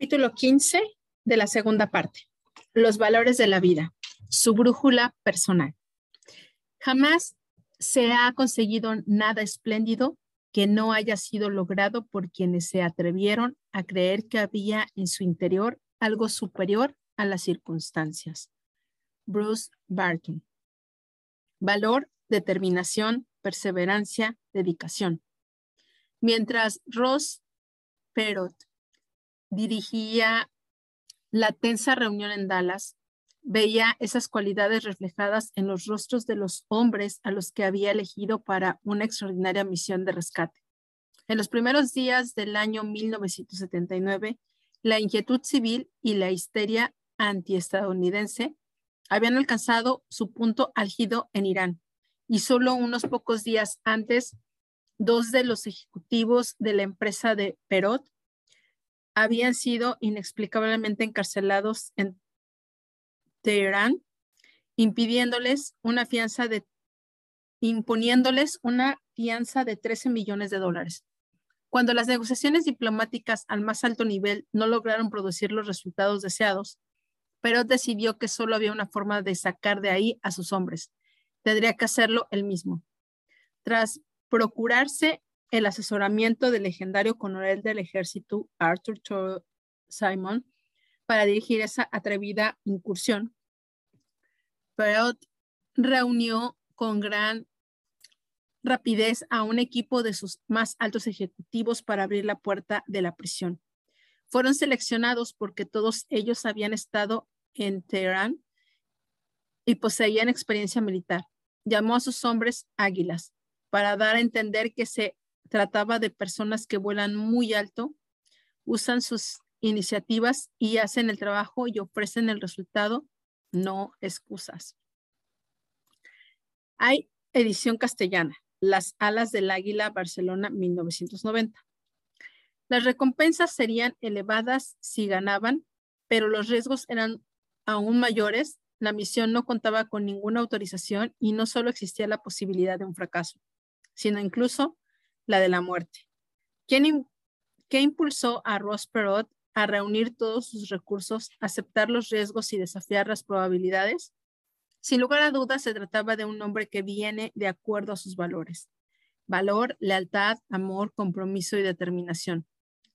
Capítulo 15 de la segunda parte. Los valores de la vida. Su brújula personal. Jamás se ha conseguido nada espléndido que no haya sido logrado por quienes se atrevieron a creer que había en su interior algo superior a las circunstancias. Bruce Barton. Valor, determinación, perseverancia, dedicación. Mientras Ross Perot dirigía la tensa reunión en Dallas, veía esas cualidades reflejadas en los rostros de los hombres a los que había elegido para una extraordinaria misión de rescate. En los primeros días del año 1979, la inquietud civil y la histeria antiestadounidense habían alcanzado su punto álgido en Irán y solo unos pocos días antes, dos de los ejecutivos de la empresa de Perot habían sido inexplicablemente encarcelados en Teherán, impidiéndoles una fianza de, imponiéndoles una fianza de 13 millones de dólares. Cuando las negociaciones diplomáticas al más alto nivel no lograron producir los resultados deseados, pero decidió que solo había una forma de sacar de ahí a sus hombres. Tendría que hacerlo él mismo. Tras procurarse el asesoramiento del legendario coronel del ejército Arthur Simon para dirigir esa atrevida incursión. Perot reunió con gran rapidez a un equipo de sus más altos ejecutivos para abrir la puerta de la prisión. Fueron seleccionados porque todos ellos habían estado en Teherán y poseían experiencia militar. Llamó a sus hombres águilas para dar a entender que se trataba de personas que vuelan muy alto, usan sus iniciativas y hacen el trabajo y ofrecen el resultado, no excusas. Hay edición castellana, Las alas del águila, Barcelona, 1990. Las recompensas serían elevadas si ganaban, pero los riesgos eran aún mayores. La misión no contaba con ninguna autorización y no solo existía la posibilidad de un fracaso, sino incluso la de la muerte. ¿Quién, ¿Qué impulsó a Ross Perot a reunir todos sus recursos, aceptar los riesgos y desafiar las probabilidades? Sin lugar a dudas, se trataba de un hombre que viene de acuerdo a sus valores. Valor, lealtad, amor, compromiso y determinación.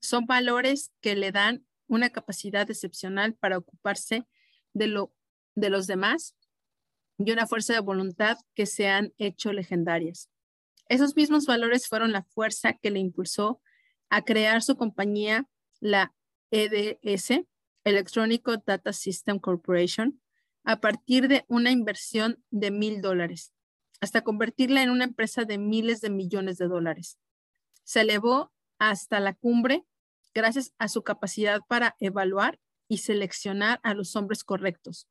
Son valores que le dan una capacidad excepcional para ocuparse de, lo, de los demás y una fuerza de voluntad que se han hecho legendarias. Esos mismos valores fueron la fuerza que le impulsó a crear su compañía, la EDS, Electronic Data System Corporation, a partir de una inversión de mil dólares, hasta convertirla en una empresa de miles de millones de dólares. Se elevó hasta la cumbre gracias a su capacidad para evaluar y seleccionar a los hombres correctos,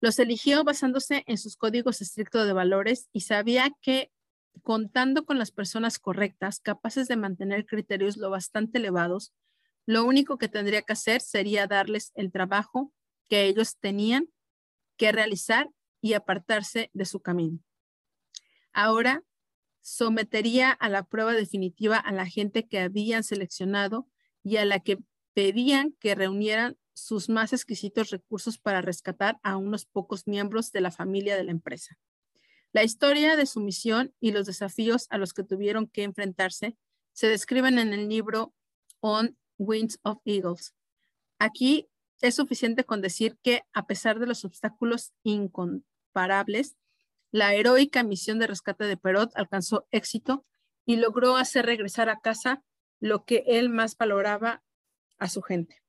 los eligió basándose en sus códigos estrictos de valores y sabía que contando con las personas correctas, capaces de mantener criterios lo bastante elevados, lo único que tendría que hacer sería darles el trabajo que ellos tenían que realizar y apartarse de su camino. Ahora sometería a la prueba definitiva a la gente que habían seleccionado y a la que pedían que reunieran sus más exquisitos recursos para rescatar a unos pocos miembros de la familia de la empresa. La historia de su misión y los desafíos a los que tuvieron que enfrentarse se describen en el libro On Wings of Eagles. Aquí es suficiente con decir que a pesar de los obstáculos incomparables, la heroica misión de rescate de Perot alcanzó éxito y logró hacer regresar a casa lo que él más valoraba a su gente.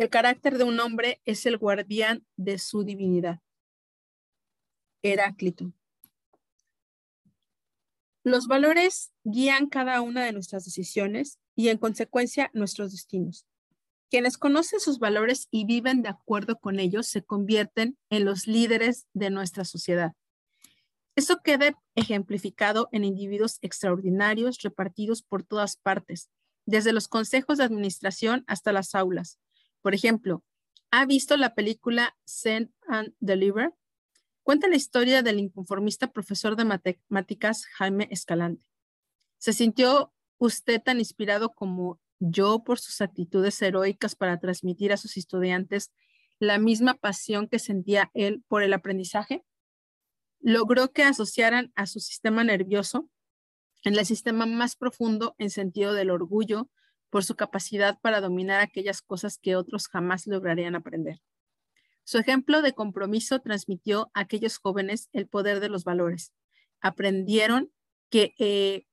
El carácter de un hombre es el guardián de su divinidad. Heráclito. Los valores guían cada una de nuestras decisiones y en consecuencia nuestros destinos. Quienes conocen sus valores y viven de acuerdo con ellos se convierten en los líderes de nuestra sociedad. Eso queda ejemplificado en individuos extraordinarios repartidos por todas partes, desde los consejos de administración hasta las aulas, por ejemplo, ¿ha visto la película Send and Deliver? Cuenta la historia del inconformista profesor de matemáticas Jaime Escalante. ¿Se sintió usted tan inspirado como yo por sus actitudes heroicas para transmitir a sus estudiantes la misma pasión que sentía él por el aprendizaje, logró que asociaran a su sistema nervioso en el sistema más profundo en sentido del orgullo por su capacidad para dominar aquellas cosas que otros jamás lograrían aprender. Su ejemplo de compromiso transmitió a aquellos jóvenes el poder de los valores. Aprendieron que, eh,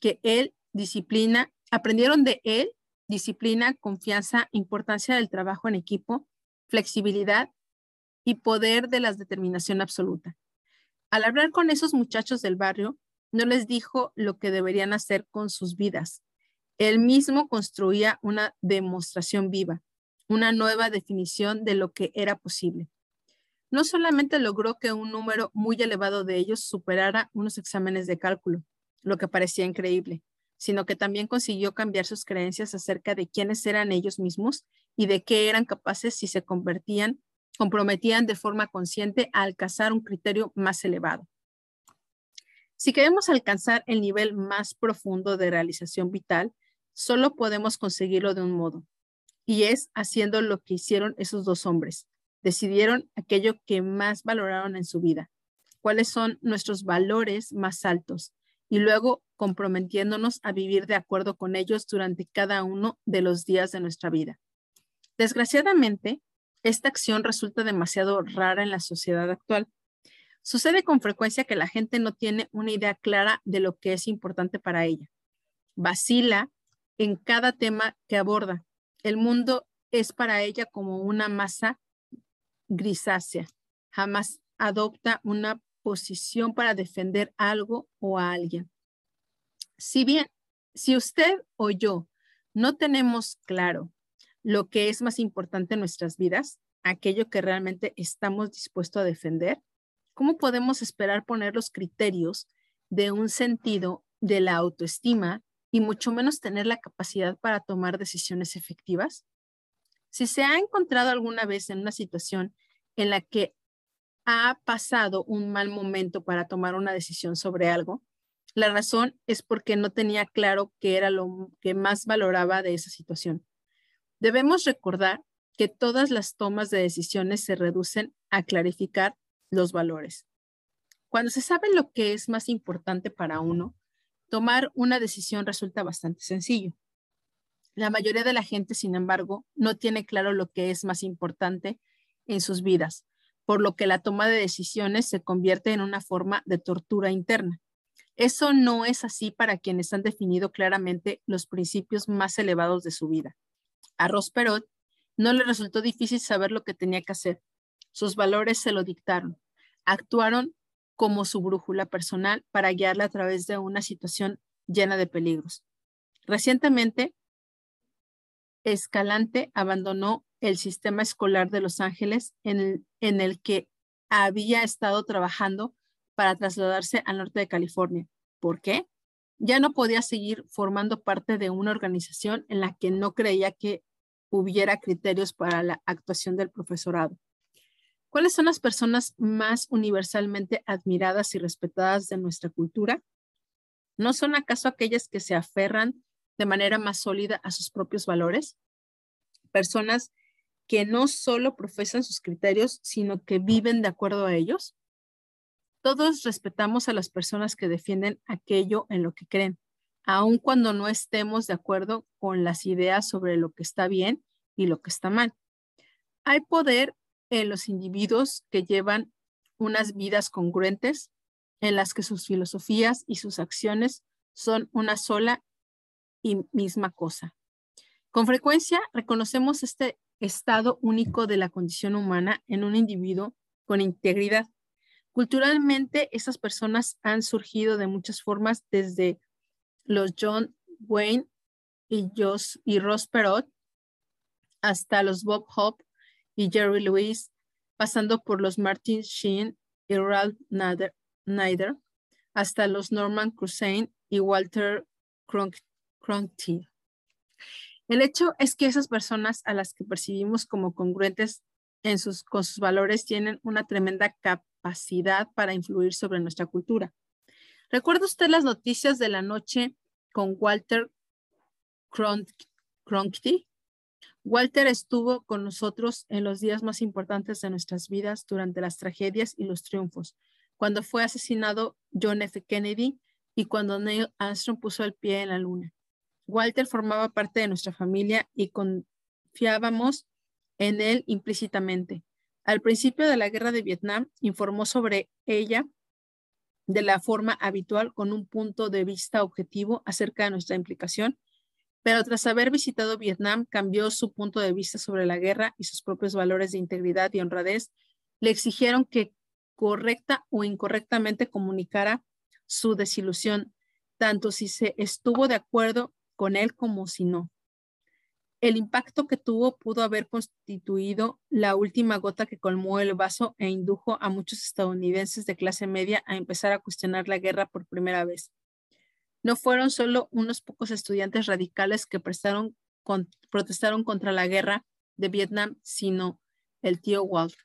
que él disciplina, aprendieron de él disciplina, confianza, importancia del trabajo en equipo, flexibilidad y poder de la determinación absoluta. Al hablar con esos muchachos del barrio, no les dijo lo que deberían hacer con sus vidas. Él mismo construía una demostración viva, una nueva definición de lo que era posible. No solamente logró que un número muy elevado de ellos superara unos exámenes de cálculo, lo que parecía increíble, sino que también consiguió cambiar sus creencias acerca de quiénes eran ellos mismos y de qué eran capaces si se convertían, comprometían de forma consciente a alcanzar un criterio más elevado. Si queremos alcanzar el nivel más profundo de realización vital, solo podemos conseguirlo de un modo, y es haciendo lo que hicieron esos dos hombres. Decidieron aquello que más valoraron en su vida, cuáles son nuestros valores más altos, y luego comprometiéndonos a vivir de acuerdo con ellos durante cada uno de los días de nuestra vida. Desgraciadamente, esta acción resulta demasiado rara en la sociedad actual Sucede con frecuencia que la gente no tiene una idea clara de lo que es importante para ella. Vacila en cada tema que aborda. El mundo es para ella como una masa grisácea. Jamás adopta una posición para defender algo o a alguien. Si bien, si usted o yo no tenemos claro lo que es más importante en nuestras vidas, aquello que realmente estamos dispuestos a defender, ¿cómo podemos esperar poner los criterios de un sentido de la autoestima y mucho menos tener la capacidad para tomar decisiones efectivas? Si se ha encontrado alguna vez en una situación en la que ha pasado un mal momento para tomar una decisión sobre algo, la razón es porque no tenía claro qué era lo que más valoraba de esa situación. Debemos recordar que todas las tomas de decisiones se reducen a clarificar los valores. Cuando se sabe lo que es más importante para uno, tomar una decisión resulta bastante sencillo. La mayoría de la gente, sin embargo, no tiene claro lo que es más importante en sus vidas, por lo que la toma de decisiones se convierte en una forma de tortura interna. Eso no es así para quienes han definido claramente los principios más elevados de su vida. A Ross Perot no le resultó difícil saber lo que tenía que hacer. Sus valores se lo dictaron actuaron como su brújula personal para guiarla a través de una situación llena de peligros. Recientemente, Escalante abandonó el sistema escolar de Los Ángeles en el, que había estado trabajando para trasladarse al norte de California. ¿Por qué? Ya no podía seguir formando parte de una organización en la que no creía que hubiera criterios para la actuación del profesorado. ¿Cuáles son las personas más universalmente admiradas y respetadas de nuestra cultura? ¿No son acaso aquellas que se aferran de manera más sólida a sus propios valores? Personas que no solo profesan sus criterios, sino que viven de acuerdo a ellos. Todos respetamos a las personas que defienden aquello en lo que creen, aun cuando no estemos de acuerdo con las ideas sobre lo que está bien y lo que está mal. Hay poder en los individuos que llevan unas vidas congruentes en las que sus filosofías y sus acciones son una sola y misma cosa. Con frecuencia reconocemos este estado único de la condición humana en un individuo con integridad. Culturalmente, esas personas han surgido de muchas formas, desde los John Wayne y, y Ross Perot hasta los Bob Hope y Jerry Lewis, pasando por los Martin Sheen y Ralph Nader, hasta los Norman Crusane y Walter Cronkite. El hecho es que esas personas a las que percibimos como congruentes en sus, con sus valores tienen una tremenda capacidad para influir sobre nuestra cultura. ¿Recuerda usted las noticias de la noche con Walter Cronkite. Walter estuvo con nosotros en los días más importantes de nuestras vidas durante las tragedias y los triunfos, cuando fue asesinado John F. Kennedy y cuando Neil Armstrong puso el pie en la luna. Walter formaba parte de nuestra familia y confiábamos en él implícitamente. Al principio de la guerra de Vietnam, informó sobre ella de la forma habitual con un punto de vista objetivo acerca de nuestra implicación, pero tras haber visitado Vietnam cambió su punto de vista sobre la guerra y sus propios valores de integridad y honradez. Le exigieron que correcta o incorrectamente comunicara su desilusión, tanto si se estuvo de acuerdo con él como si no. El impacto que tuvo pudo haber constituido la última gota que colmó el vaso e indujo a muchos estadounidenses de clase media a empezar a cuestionar la guerra por primera vez. No fueron solo unos pocos estudiantes radicales que protestaron contra la guerra de Vietnam, sino el tío Walter.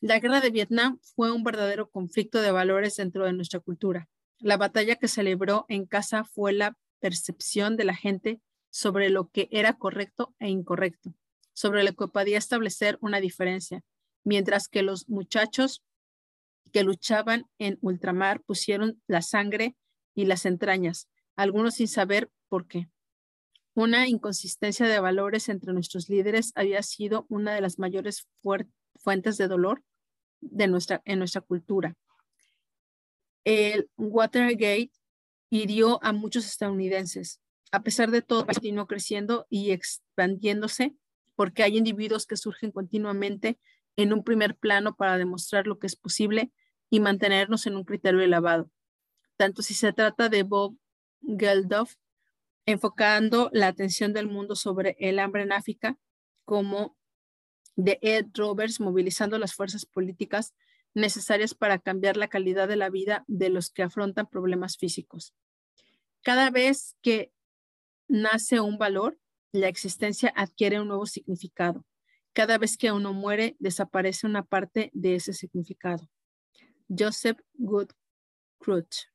La guerra de Vietnam fue un verdadero conflicto de valores dentro de nuestra cultura. La batalla que celebró en casa fue la percepción de la gente sobre lo que era correcto e incorrecto, sobre lo que podía establecer una diferencia, mientras que los muchachos que luchaban en ultramar pusieron la sangre y las entrañas, algunos sin saber por qué. Una inconsistencia de valores entre nuestros líderes había sido una de las mayores fuentes de dolor de nuestra, en nuestra cultura. El Watergate hirió a muchos estadounidenses, a pesar de todo, continuó creciendo y expandiéndose porque hay individuos que surgen continuamente en un primer plano para demostrar lo que es posible y mantenernos en un criterio elevado. Tanto si se trata de Bob Geldof, enfocando la atención del mundo sobre el hambre en África, como de Ed Roberts, movilizando las fuerzas políticas necesarias para cambiar la calidad de la vida de los que afrontan problemas físicos. Cada vez que nace un valor, la existencia adquiere un nuevo significado. Cada vez que uno muere, desaparece una parte de ese significado. Joseph Good Crutch.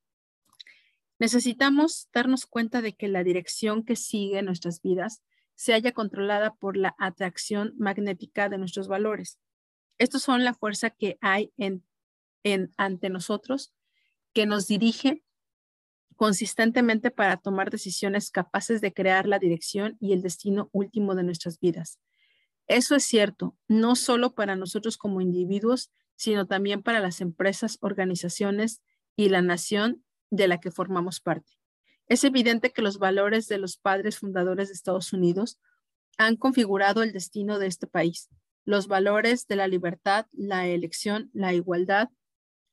Necesitamos darnos cuenta de que la dirección que sigue nuestras vidas se haya controlada por la atracción magnética de nuestros valores. Estos son la fuerza que hay en, en, ante nosotros que nos dirige consistentemente para tomar decisiones capaces de crear la dirección y el destino último de nuestras vidas. Eso es cierto, no solo para nosotros como individuos, sino también para las empresas, organizaciones y la nación de la que formamos parte. Es evidente que los valores de los padres fundadores de Estados Unidos han configurado el destino de este país. Los valores de la libertad, la elección, la igualdad,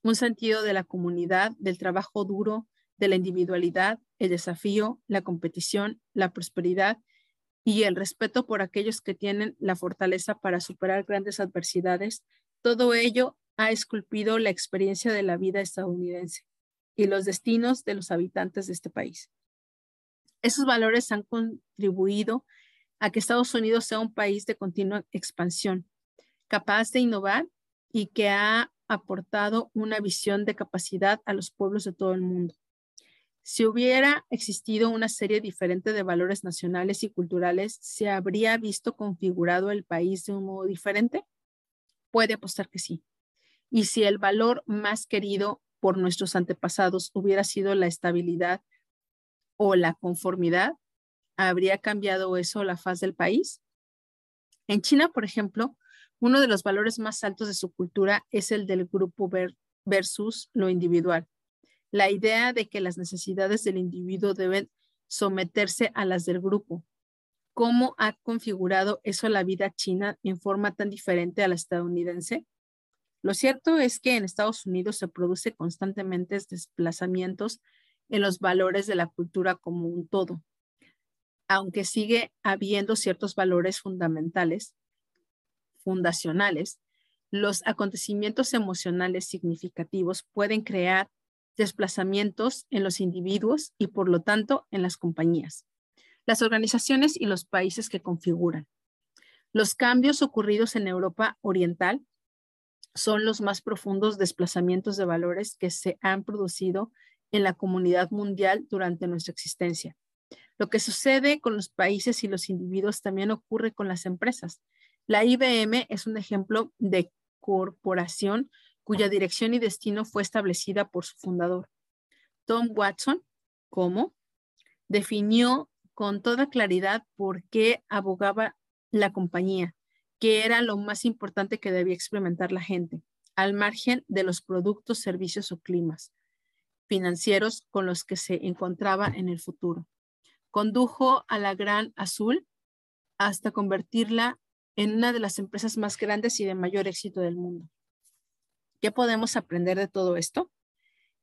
un sentido de la comunidad, del trabajo duro, de la individualidad, el desafío, la competición, la prosperidad y el respeto por aquellos que tienen la fortaleza para superar grandes adversidades, todo ello ha esculpido la experiencia de la vida estadounidense y los destinos de los habitantes de este país. Esos valores han contribuido a que Estados Unidos sea un país de continua expansión, capaz de innovar y que ha aportado una visión de capacidad a los pueblos de todo el mundo. Si hubiera existido una serie diferente de valores nacionales y culturales, ¿se habría visto configurado el país de un modo diferente? Puede apostar que sí. Y si el valor más querido por nuestros antepasados hubiera sido la estabilidad o la conformidad, ¿habría cambiado eso la faz del país? En China, por ejemplo, uno de los valores más altos de su cultura es el del grupo versus lo individual la idea de que las necesidades del individuo deben someterse a las del grupo. ¿Cómo ha configurado eso la vida china en forma tan diferente a la estadounidense? Lo cierto es que en Estados Unidos se produce constantemente desplazamientos en los valores de la cultura como un todo, aunque sigue habiendo ciertos valores fundamentales, fundacionales, los acontecimientos emocionales significativos pueden crear desplazamientos en los individuos y por lo tanto en las compañías, las organizaciones y los países que configuran. Los cambios ocurridos en Europa Oriental son los más profundos desplazamientos de valores que se han producido en la comunidad mundial durante nuestra existencia. Lo que sucede con los países y los individuos también ocurre con las empresas. La IBM es un ejemplo de corporación cuya dirección y destino fue establecida por su fundador. Tom Watson, ¿cómo? Definió con toda claridad por qué abogaba la compañía, que era lo más importante que debía experimentar la gente, al margen de los productos, servicios o climas financieros con los que se encontraba en el futuro. Condujo a la Gran Azul hasta convertirla en una de las empresas más grandes y de mayor éxito del mundo. ¿Qué podemos aprender de todo esto?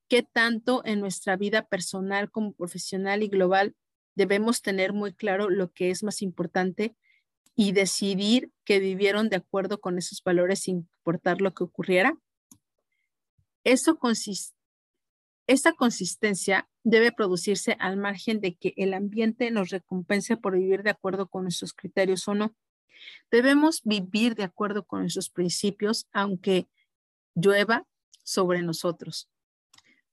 ¿Qué tanto en nuestra vida personal como profesional y global debemos tener muy claro lo que es más importante y decidir que vivieron de acuerdo con esos valores sin importar lo que ocurriera? Eso consiste esta consistencia debe producirse al margen de que el ambiente nos recompense por vivir de acuerdo con nuestros criterios o no. Debemos vivir de acuerdo con nuestros principios, aunque llueva sobre nosotros,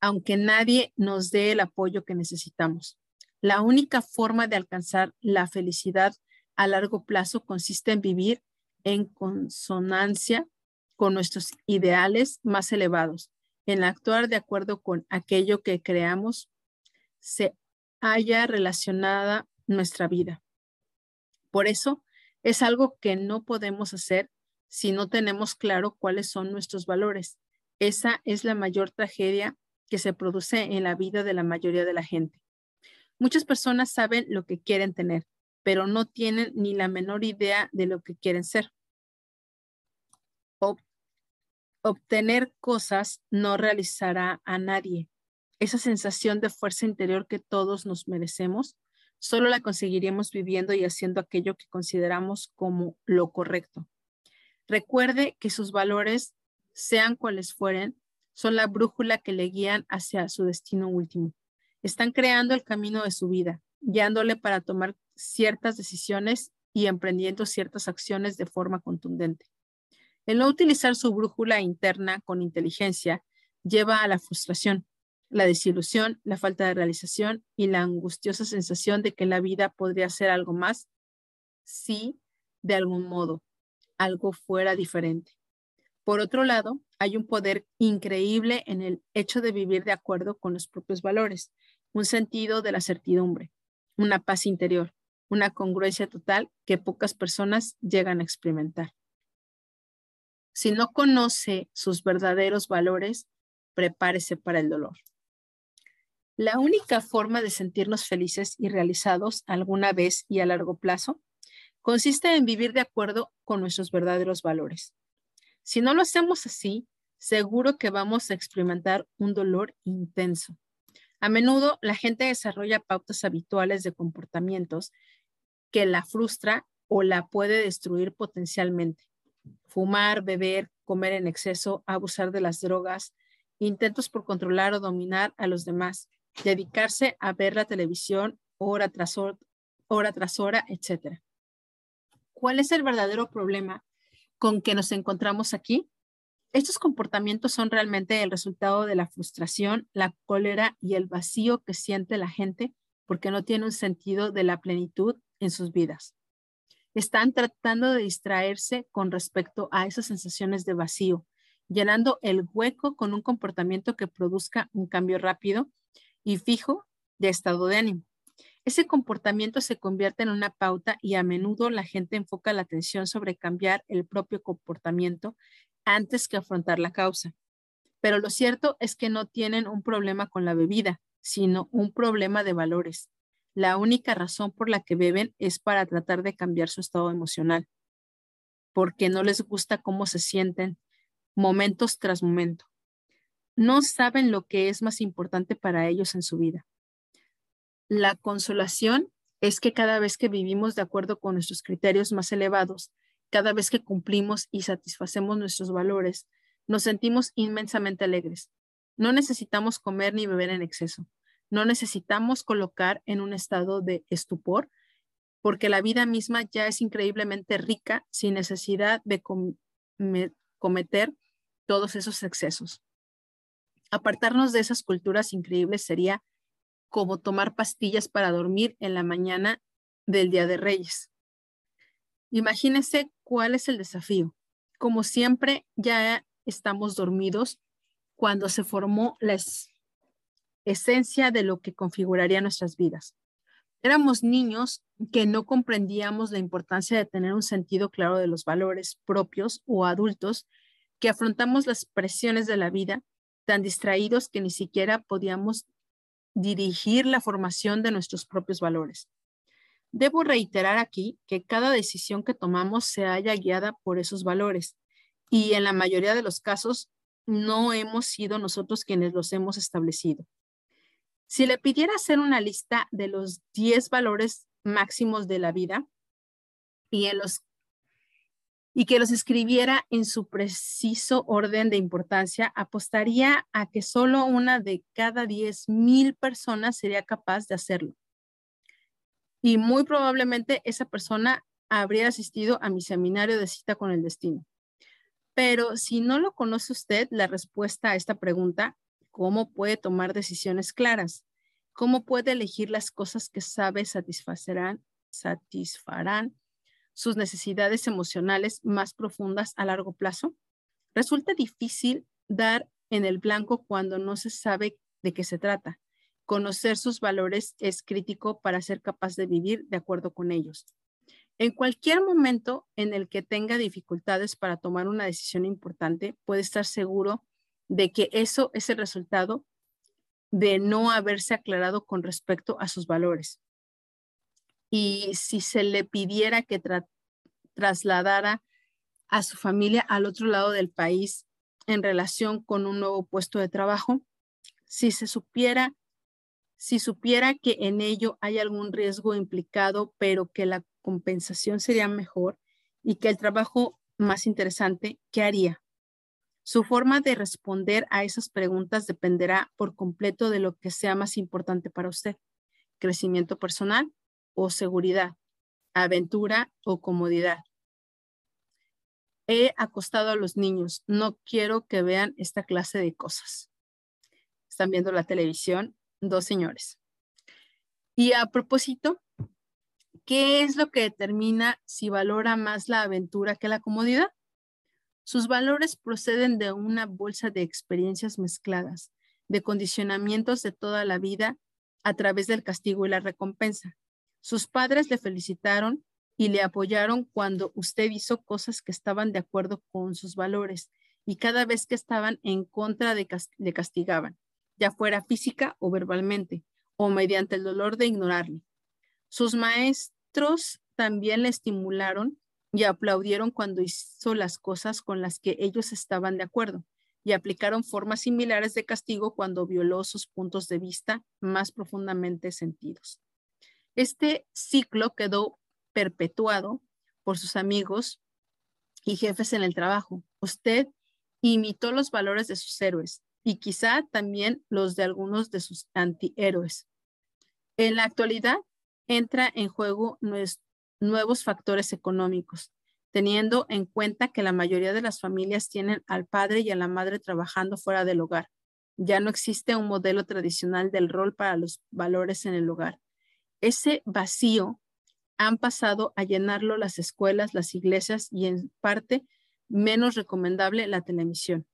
aunque nadie nos dé el apoyo que necesitamos. La única forma de alcanzar la felicidad a largo plazo consiste en vivir en consonancia con nuestros ideales más elevados en actuar de acuerdo con aquello que creamos se haya relacionada nuestra vida. Por eso es algo que no podemos hacer si no tenemos claro cuáles son nuestros valores. Esa es la mayor tragedia que se produce en la vida de la mayoría de la gente. Muchas personas saben lo que quieren tener, pero no tienen ni la menor idea de lo que quieren ser obtener cosas no realizará a nadie. Esa sensación de fuerza interior que todos nos merecemos, solo la conseguiremos viviendo y haciendo aquello que consideramos como lo correcto. Recuerde que sus valores, sean cuales fueren, son la brújula que le guían hacia su destino último. Están creando el camino de su vida, guiándole para tomar ciertas decisiones y emprendiendo ciertas acciones de forma contundente. El no utilizar su brújula interna con inteligencia lleva a la frustración, la desilusión, la falta de realización y la angustiosa sensación de que la vida podría ser algo más si de algún modo algo fuera diferente. Por otro lado, hay un poder increíble en el hecho de vivir de acuerdo con los propios valores, un sentido de la certidumbre, una paz interior, una congruencia total que pocas personas llegan a experimentar. Si no conoce sus verdaderos valores, prepárese para el dolor. La única forma de sentirnos felices y realizados alguna vez y a largo plazo consiste en vivir de acuerdo con nuestros verdaderos valores. Si no lo hacemos así, seguro que vamos a experimentar un dolor intenso. A menudo la gente desarrolla pautas habituales de comportamientos que la frustra o la puede destruir potencialmente fumar, beber, comer en exceso, abusar de las drogas, intentos por controlar o dominar a los demás, dedicarse a ver la televisión hora tras hora, tras hora, etc. ¿Cuál es el verdadero problema con que nos encontramos aquí? Estos comportamientos son realmente el resultado de la frustración, la cólera y el vacío que siente la gente porque no tiene un sentido de la plenitud en sus vidas están tratando de distraerse con respecto a esas sensaciones de vacío, llenando el hueco con un comportamiento que produzca un cambio rápido y fijo de estado de ánimo. Ese comportamiento se convierte en una pauta y a menudo la gente enfoca la atención sobre cambiar el propio comportamiento antes que afrontar la causa. Pero lo cierto es que no tienen un problema con la bebida, sino un problema de valores la única razón por la que beben es para tratar de cambiar su estado emocional, porque no les gusta cómo se sienten momentos tras momento. No saben lo que es más importante para ellos en su vida. La consolación es que cada vez que vivimos de acuerdo con nuestros criterios más elevados, cada vez que cumplimos y satisfacemos nuestros valores, nos sentimos inmensamente alegres. No necesitamos comer ni beber en exceso. No necesitamos colocar en un estado de estupor porque la vida misma ya es increíblemente rica sin necesidad de cometer todos esos excesos. Apartarnos de esas culturas increíbles sería como tomar pastillas para dormir en la mañana del Día de Reyes. Imagínense cuál es el desafío. Como siempre, ya estamos dormidos cuando se formó la esencia de lo que configuraría nuestras vidas. Éramos niños que no comprendíamos la importancia de tener un sentido claro de los valores propios o adultos que afrontamos las presiones de la vida tan distraídos que ni siquiera podíamos dirigir la formación de nuestros propios valores. Debo reiterar aquí que cada decisión que tomamos se haya guiada por esos valores y en la mayoría de los casos no hemos sido nosotros quienes los hemos establecido. Si le pidiera hacer una lista de los 10 valores máximos de la vida y, que los escribiera en su preciso orden de importancia, apostaría a que solo una de cada 10 mil personas sería capaz de hacerlo. Y muy probablemente esa persona habría asistido a mi seminario de cita con el destino. Pero si no lo conoce usted, la respuesta a esta pregunta cómo puede tomar decisiones claras, cómo puede elegir las cosas que sabe satisfacerán, satisfarán sus necesidades emocionales más profundas a largo plazo. Resulta difícil dar en el blanco cuando no se sabe de qué se trata. Conocer sus valores es crítico para ser capaz de vivir de acuerdo con ellos. En cualquier momento en el que tenga dificultades para tomar una decisión importante, puede estar seguro de que eso es el resultado de no haberse aclarado con respecto a sus valores. Y si se le pidiera que trasladara a su familia al otro lado del país en relación con un nuevo puesto de trabajo, si se supiera, si supiera que en ello hay algún riesgo implicado, pero que la compensación sería mejor y que el trabajo más interesante, ¿qué haría? Su forma de responder a esas preguntas dependerá por completo de lo que sea más importante para usted. Crecimiento personal o seguridad, aventura o comodidad. He acostado a los niños. No quiero que vean esta clase de cosas. Están viendo la televisión, dos señores. Y a propósito, ¿qué es lo que determina si valora más la aventura que la comodidad? Sus valores proceden de una bolsa de experiencias mezcladas, de condicionamientos de toda la vida a través del castigo y la recompensa. Sus padres le felicitaron y le apoyaron cuando usted hizo cosas que estaban de acuerdo con sus valores y cada vez que estaban en contra le castigaban, ya fuera física o verbalmente, o mediante el dolor de ignorarle. Sus maestros también le estimularon y aplaudieron cuando hizo las cosas con las que ellos estaban de acuerdo y aplicaron formas similares de castigo cuando violó sus puntos de vista más profundamente sentidos. Este ciclo quedó perpetuado por sus amigos y jefes en el trabajo. Usted imitó los valores de sus héroes y quizá también los de algunos de sus antihéroes. En la actualidad entra en juego nuestro nuevos factores económicos, teniendo en cuenta que la mayoría de las familias tienen al padre y a la madre trabajando fuera del hogar. Ya no existe un modelo tradicional del rol para los valores en el hogar. Ese vacío han pasado a llenarlo las escuelas, las iglesias y en parte menos recomendable la televisión.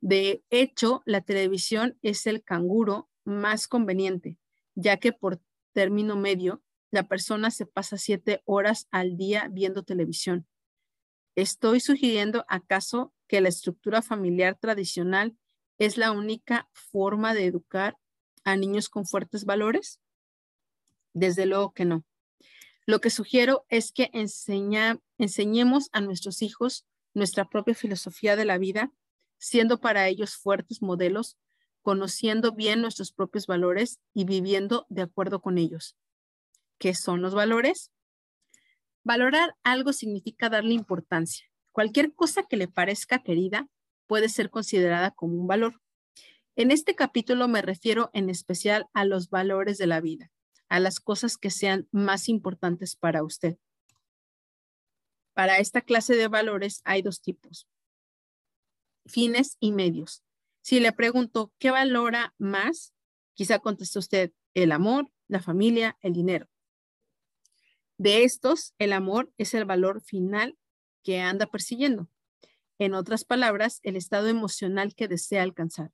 De hecho, la televisión es el canguro más conveniente, ya que por término medio la persona se pasa siete horas al día viendo televisión. ¿Estoy sugiriendo acaso que la estructura familiar tradicional es la única forma de educar a niños con fuertes valores? Desde luego que no. Lo que sugiero es que enseñemos a nuestros hijos nuestra propia filosofía de la vida, siendo para ellos fuertes modelos, conociendo bien nuestros propios valores y viviendo de acuerdo con ellos. ¿Qué son los valores? Valorar algo significa darle importancia. Cualquier cosa que le parezca querida puede ser considerada como un valor. En este capítulo me refiero en especial a los valores de la vida, a las cosas que sean más importantes para usted. Para esta clase de valores hay dos tipos, fines y medios. Si le pregunto, ¿qué valora más? Quizá conteste usted, el amor, la familia, el dinero. De estos, el amor es el valor final que anda persiguiendo. En otras palabras, el estado emocional que desea alcanzar.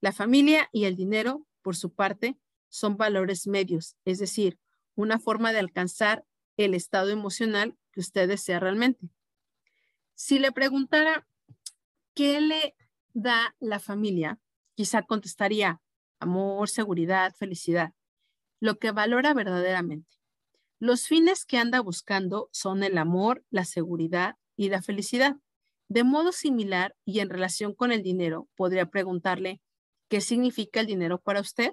La familia y el dinero, por su parte, son valores medios, es decir, una forma de alcanzar el estado emocional que usted desea realmente. Si le preguntara qué le da la familia, quizá contestaría amor, seguridad, felicidad, lo que valora verdaderamente. Los fines que anda buscando son el amor, la seguridad y la felicidad. De modo similar y en relación con el dinero, podría preguntarle, ¿qué significa el dinero para usted?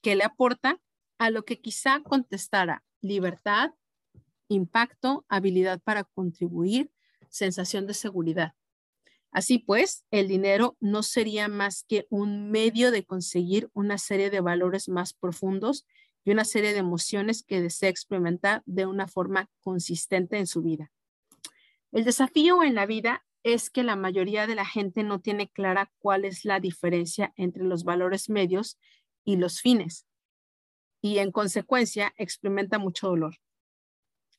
¿Qué le aporta? A lo que quizá contestara libertad, impacto, habilidad para contribuir, sensación de seguridad. Así pues, el dinero no sería más que un medio de conseguir una serie de valores más profundos y una serie de emociones que desea experimentar de una forma consistente en su vida. El desafío en la vida es que la mayoría de la gente no tiene clara cuál es la diferencia entre los valores medios y los fines y en consecuencia experimenta mucho dolor.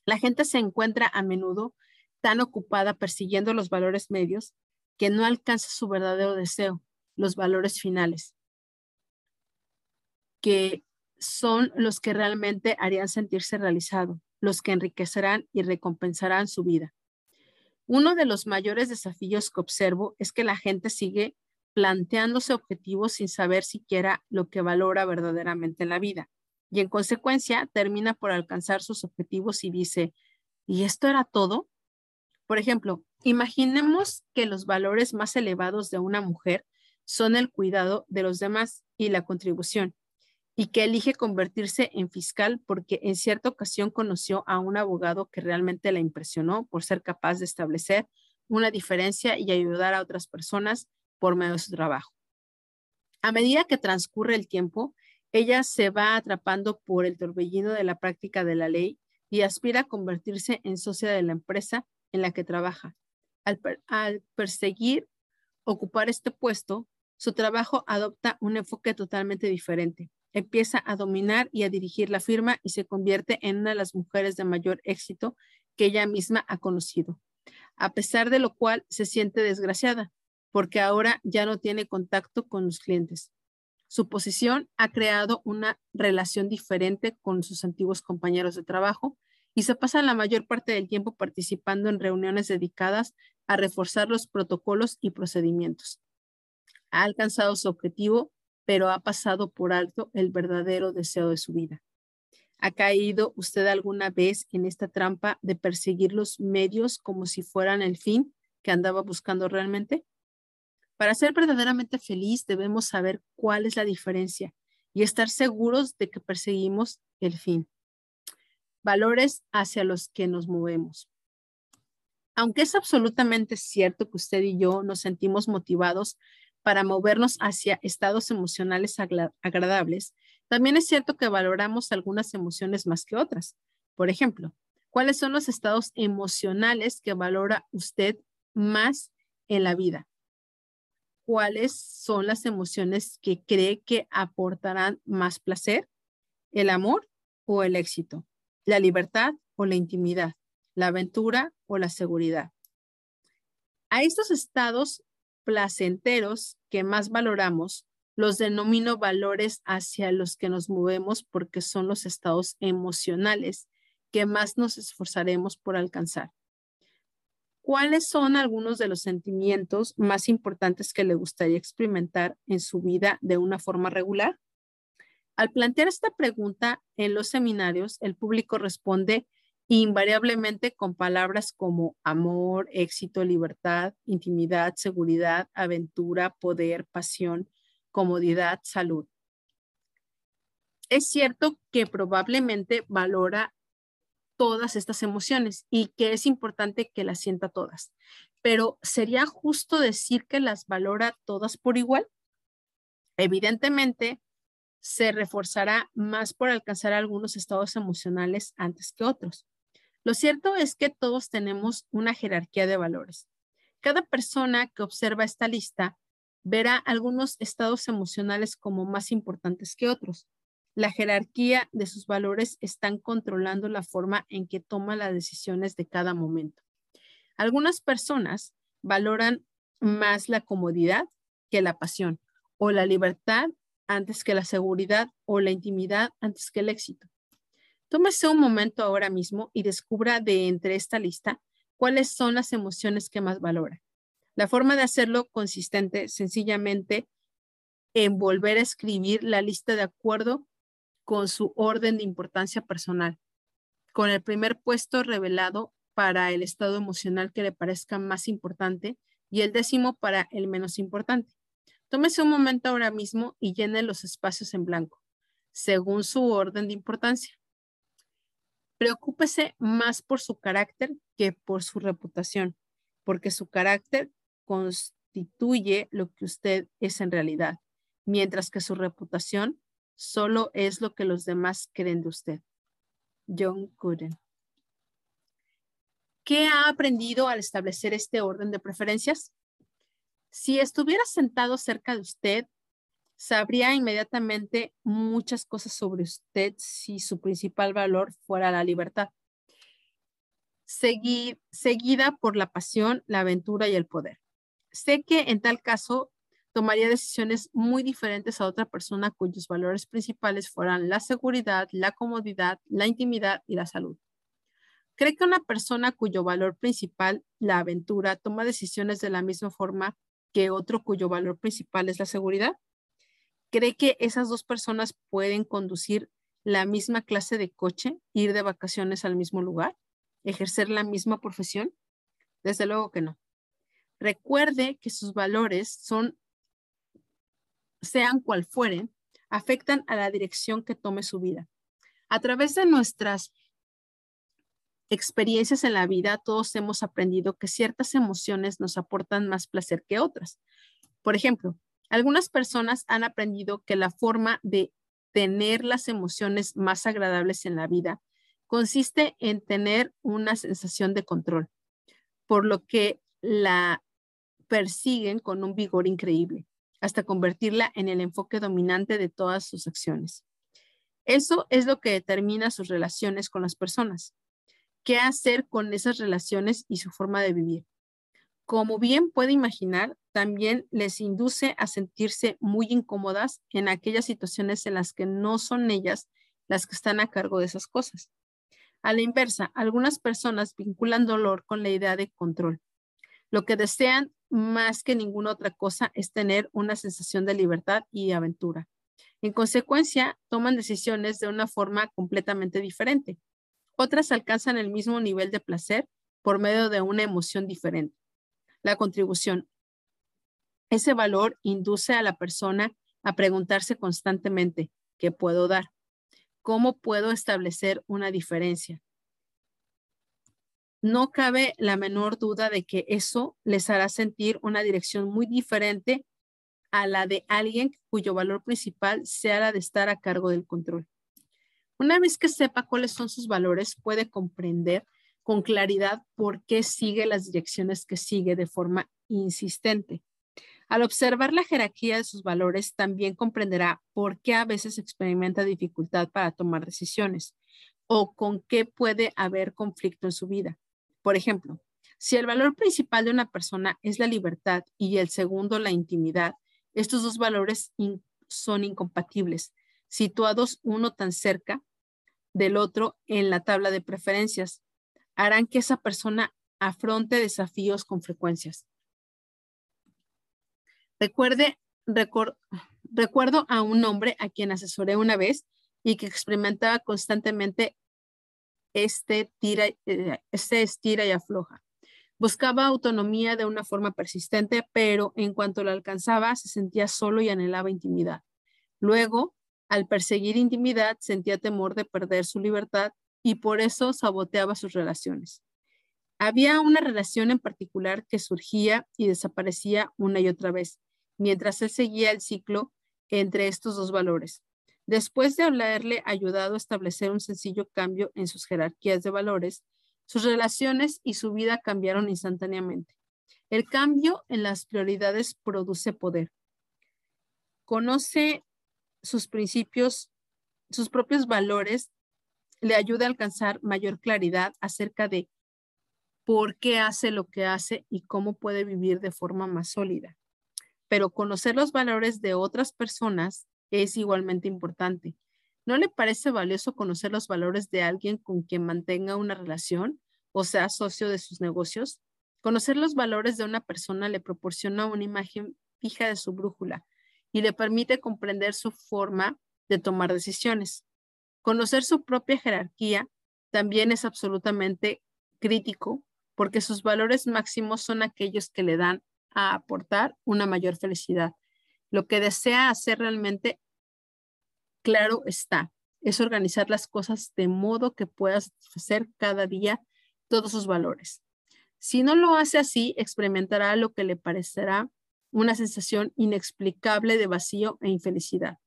La gente se encuentra a menudo tan ocupada persiguiendo los valores medios que no alcanza su verdadero deseo, los valores finales, que son los que realmente harían sentirse realizado, los que enriquecerán y recompensarán su vida. Uno de los mayores desafíos que observo es que la gente sigue planteándose objetivos sin saber siquiera lo que valora verdaderamente en la vida. Y en consecuencia termina por alcanzar sus objetivos y dice, ¿y esto era todo? Por ejemplo, imaginemos que los valores más elevados de una mujer son el cuidado de los demás y la contribución y que elige convertirse en fiscal porque en cierta ocasión conoció a un abogado que realmente la impresionó por ser capaz de establecer una diferencia y ayudar a otras personas por medio de su trabajo. A medida que transcurre el tiempo, ella se va atrapando por el torbellino de la práctica de la ley y aspira a convertirse en socia de la empresa en la que trabaja. Al, al perseguir ocupar este puesto, su trabajo adopta un enfoque totalmente diferente empieza a dominar y a dirigir la firma y se convierte en una de las mujeres de mayor éxito que ella misma ha conocido, a pesar de lo cual se siente desgraciada, porque ahora ya no tiene contacto con los clientes. Su posición ha creado una relación diferente con sus antiguos compañeros de trabajo y se pasa la mayor parte del tiempo participando en reuniones dedicadas a reforzar los protocolos y procedimientos. Ha alcanzado su objetivo pero ha pasado por alto el verdadero deseo de su vida. ¿Ha caído usted alguna vez en esta trampa de perseguir los medios como si fueran el fin que andaba buscando realmente? Para ser verdaderamente feliz debemos saber cuál es la diferencia y estar seguros de que perseguimos el fin. Valores hacia los que nos movemos. Aunque es absolutamente cierto que usted y yo nos sentimos motivados para movernos hacia estados emocionales agradables, también es cierto que valoramos algunas emociones más que otras. Por ejemplo, ¿cuáles son los estados emocionales que valora usted más en la vida? ¿Cuáles son las emociones que cree que aportarán más placer? ¿El amor o el éxito? ¿La libertad o la intimidad? ¿La aventura o la seguridad? A estos estados placenteros que más valoramos, los denomino valores hacia los que nos movemos porque son los estados emocionales que más nos esforzaremos por alcanzar. ¿Cuáles son algunos de los sentimientos más importantes que le gustaría experimentar en su vida de una forma regular? Al plantear esta pregunta en los seminarios, el público responde invariablemente con palabras como amor, éxito, libertad, intimidad, seguridad, aventura, poder, pasión, comodidad, salud. Es cierto que probablemente valora todas estas emociones y que es importante que las sienta todas, pero ¿sería justo decir que las valora todas por igual? Evidentemente, se reforzará más por alcanzar algunos estados emocionales antes que otros. Lo cierto es que todos tenemos una jerarquía de valores. Cada persona que observa esta lista verá algunos estados emocionales como más importantes que otros. La jerarquía de sus valores están controlando la forma en que toma las decisiones de cada momento. Algunas personas valoran más la comodidad que la pasión o la libertad antes que la seguridad o la intimidad antes que el éxito. Tómese un momento ahora mismo y descubra de entre esta lista cuáles son las emociones que más valora. La forma de hacerlo consistente sencillamente en volver a escribir la lista de acuerdo con su orden de importancia personal, con el primer puesto revelado para el estado emocional que le parezca más importante y el décimo para el menos importante. Tómese un momento ahora mismo y llene los espacios en blanco, según su orden de importancia. Preocúpese más por su carácter que por su reputación, porque su carácter constituye lo que usted es en realidad, mientras que su reputación solo es lo que los demás creen de usted. John Gooden. ¿Qué ha aprendido al establecer este orden de preferencias? Si estuviera sentado cerca de usted, sabría inmediatamente muchas cosas sobre usted si su principal valor fuera la libertad, seguida por la pasión, la aventura y el poder. Sé que en tal caso tomaría decisiones muy diferentes a otra persona cuyos valores principales fueran la seguridad, la comodidad, la intimidad y la salud. ¿Cree que una persona cuyo valor principal, la aventura, toma decisiones de la misma forma que otro cuyo valor principal es la seguridad? ¿Cree que esas dos personas pueden conducir la misma clase de coche, ir de vacaciones al mismo lugar, ejercer la misma profesión? Desde luego que no. Recuerde que sus valores son, sean cual fueren, afectan a la dirección que tome su vida. A través de nuestras experiencias en la vida, todos hemos aprendido que ciertas emociones nos aportan más placer que otras. Por ejemplo, algunas personas han aprendido que la forma de tener las emociones más agradables en la vida consiste en tener una sensación de control, por lo que la persiguen con un vigor increíble, hasta convertirla en el enfoque dominante de todas sus acciones. Eso es lo que determina sus relaciones con las personas qué hacer con esas relaciones y su forma de vivir. Como bien puede imaginar, también les induce a sentirse muy incómodas en aquellas situaciones en las que no son ellas las que están a cargo de esas cosas. A la inversa, algunas personas vinculan dolor con la idea de control. Lo que desean más que ninguna otra cosa es tener una sensación de libertad y aventura. En consecuencia, toman decisiones de una forma completamente diferente. Otras alcanzan el mismo nivel de placer por medio de una emoción diferente. La contribución. Ese valor induce a la persona a preguntarse constantemente, ¿qué puedo dar? ¿Cómo puedo establecer una diferencia? No cabe la menor duda de que eso les hará sentir una dirección muy diferente a la de alguien cuyo valor principal sea la de estar a cargo del control. Una vez que sepa cuáles son sus valores, puede comprender con claridad por qué sigue las direcciones que sigue de forma insistente. Al observar la jerarquía de sus valores, también comprenderá por qué a veces experimenta dificultad para tomar decisiones o con qué puede haber conflicto en su vida. Por ejemplo, si el valor principal de una persona es la libertad y el segundo la intimidad, estos dos valores son incompatibles situados uno tan cerca del otro en la tabla de preferencias, harán que esa persona afronte desafíos con frecuencias. Recuerde, recuerdo a un hombre a quien asesoré una vez y que experimentaba constantemente este, tira, eh, este estira y afloja. Buscaba autonomía de una forma persistente, pero en cuanto la alcanzaba, se sentía solo y anhelaba intimidad. Luego, al perseguir intimidad, sentía temor de perder su libertad y por eso saboteaba sus relaciones. Había una relación en particular que surgía y desaparecía una y otra vez, mientras él seguía el ciclo entre estos dos valores. Después de haberle ayudado a establecer un sencillo cambio en sus jerarquías de valores, sus relaciones y su vida cambiaron instantáneamente. El cambio en las prioridades produce poder. Conoce sus principios sus propios valores le ayuda a alcanzar mayor claridad acerca de por qué hace lo que hace y cómo puede vivir de forma más sólida. Pero conocer los valores de otras personas es igualmente importante. ¿No le parece valioso conocer los valores de alguien con quien mantenga una relación o sea socio de sus negocios? Conocer los valores de una persona le proporciona una imagen fija de su brújula y le permite comprender su forma de tomar decisiones. Conocer su propia jerarquía también es absolutamente crítico porque sus valores máximos son aquellos que le dan a aportar una mayor felicidad. Lo que desea hacer realmente, claro está, es organizar las cosas de modo que pueda satisfacer cada día todos sus valores. Si no lo hace así, experimentará lo que le parecerá una sensación inexplicable de vacío e infelicidad.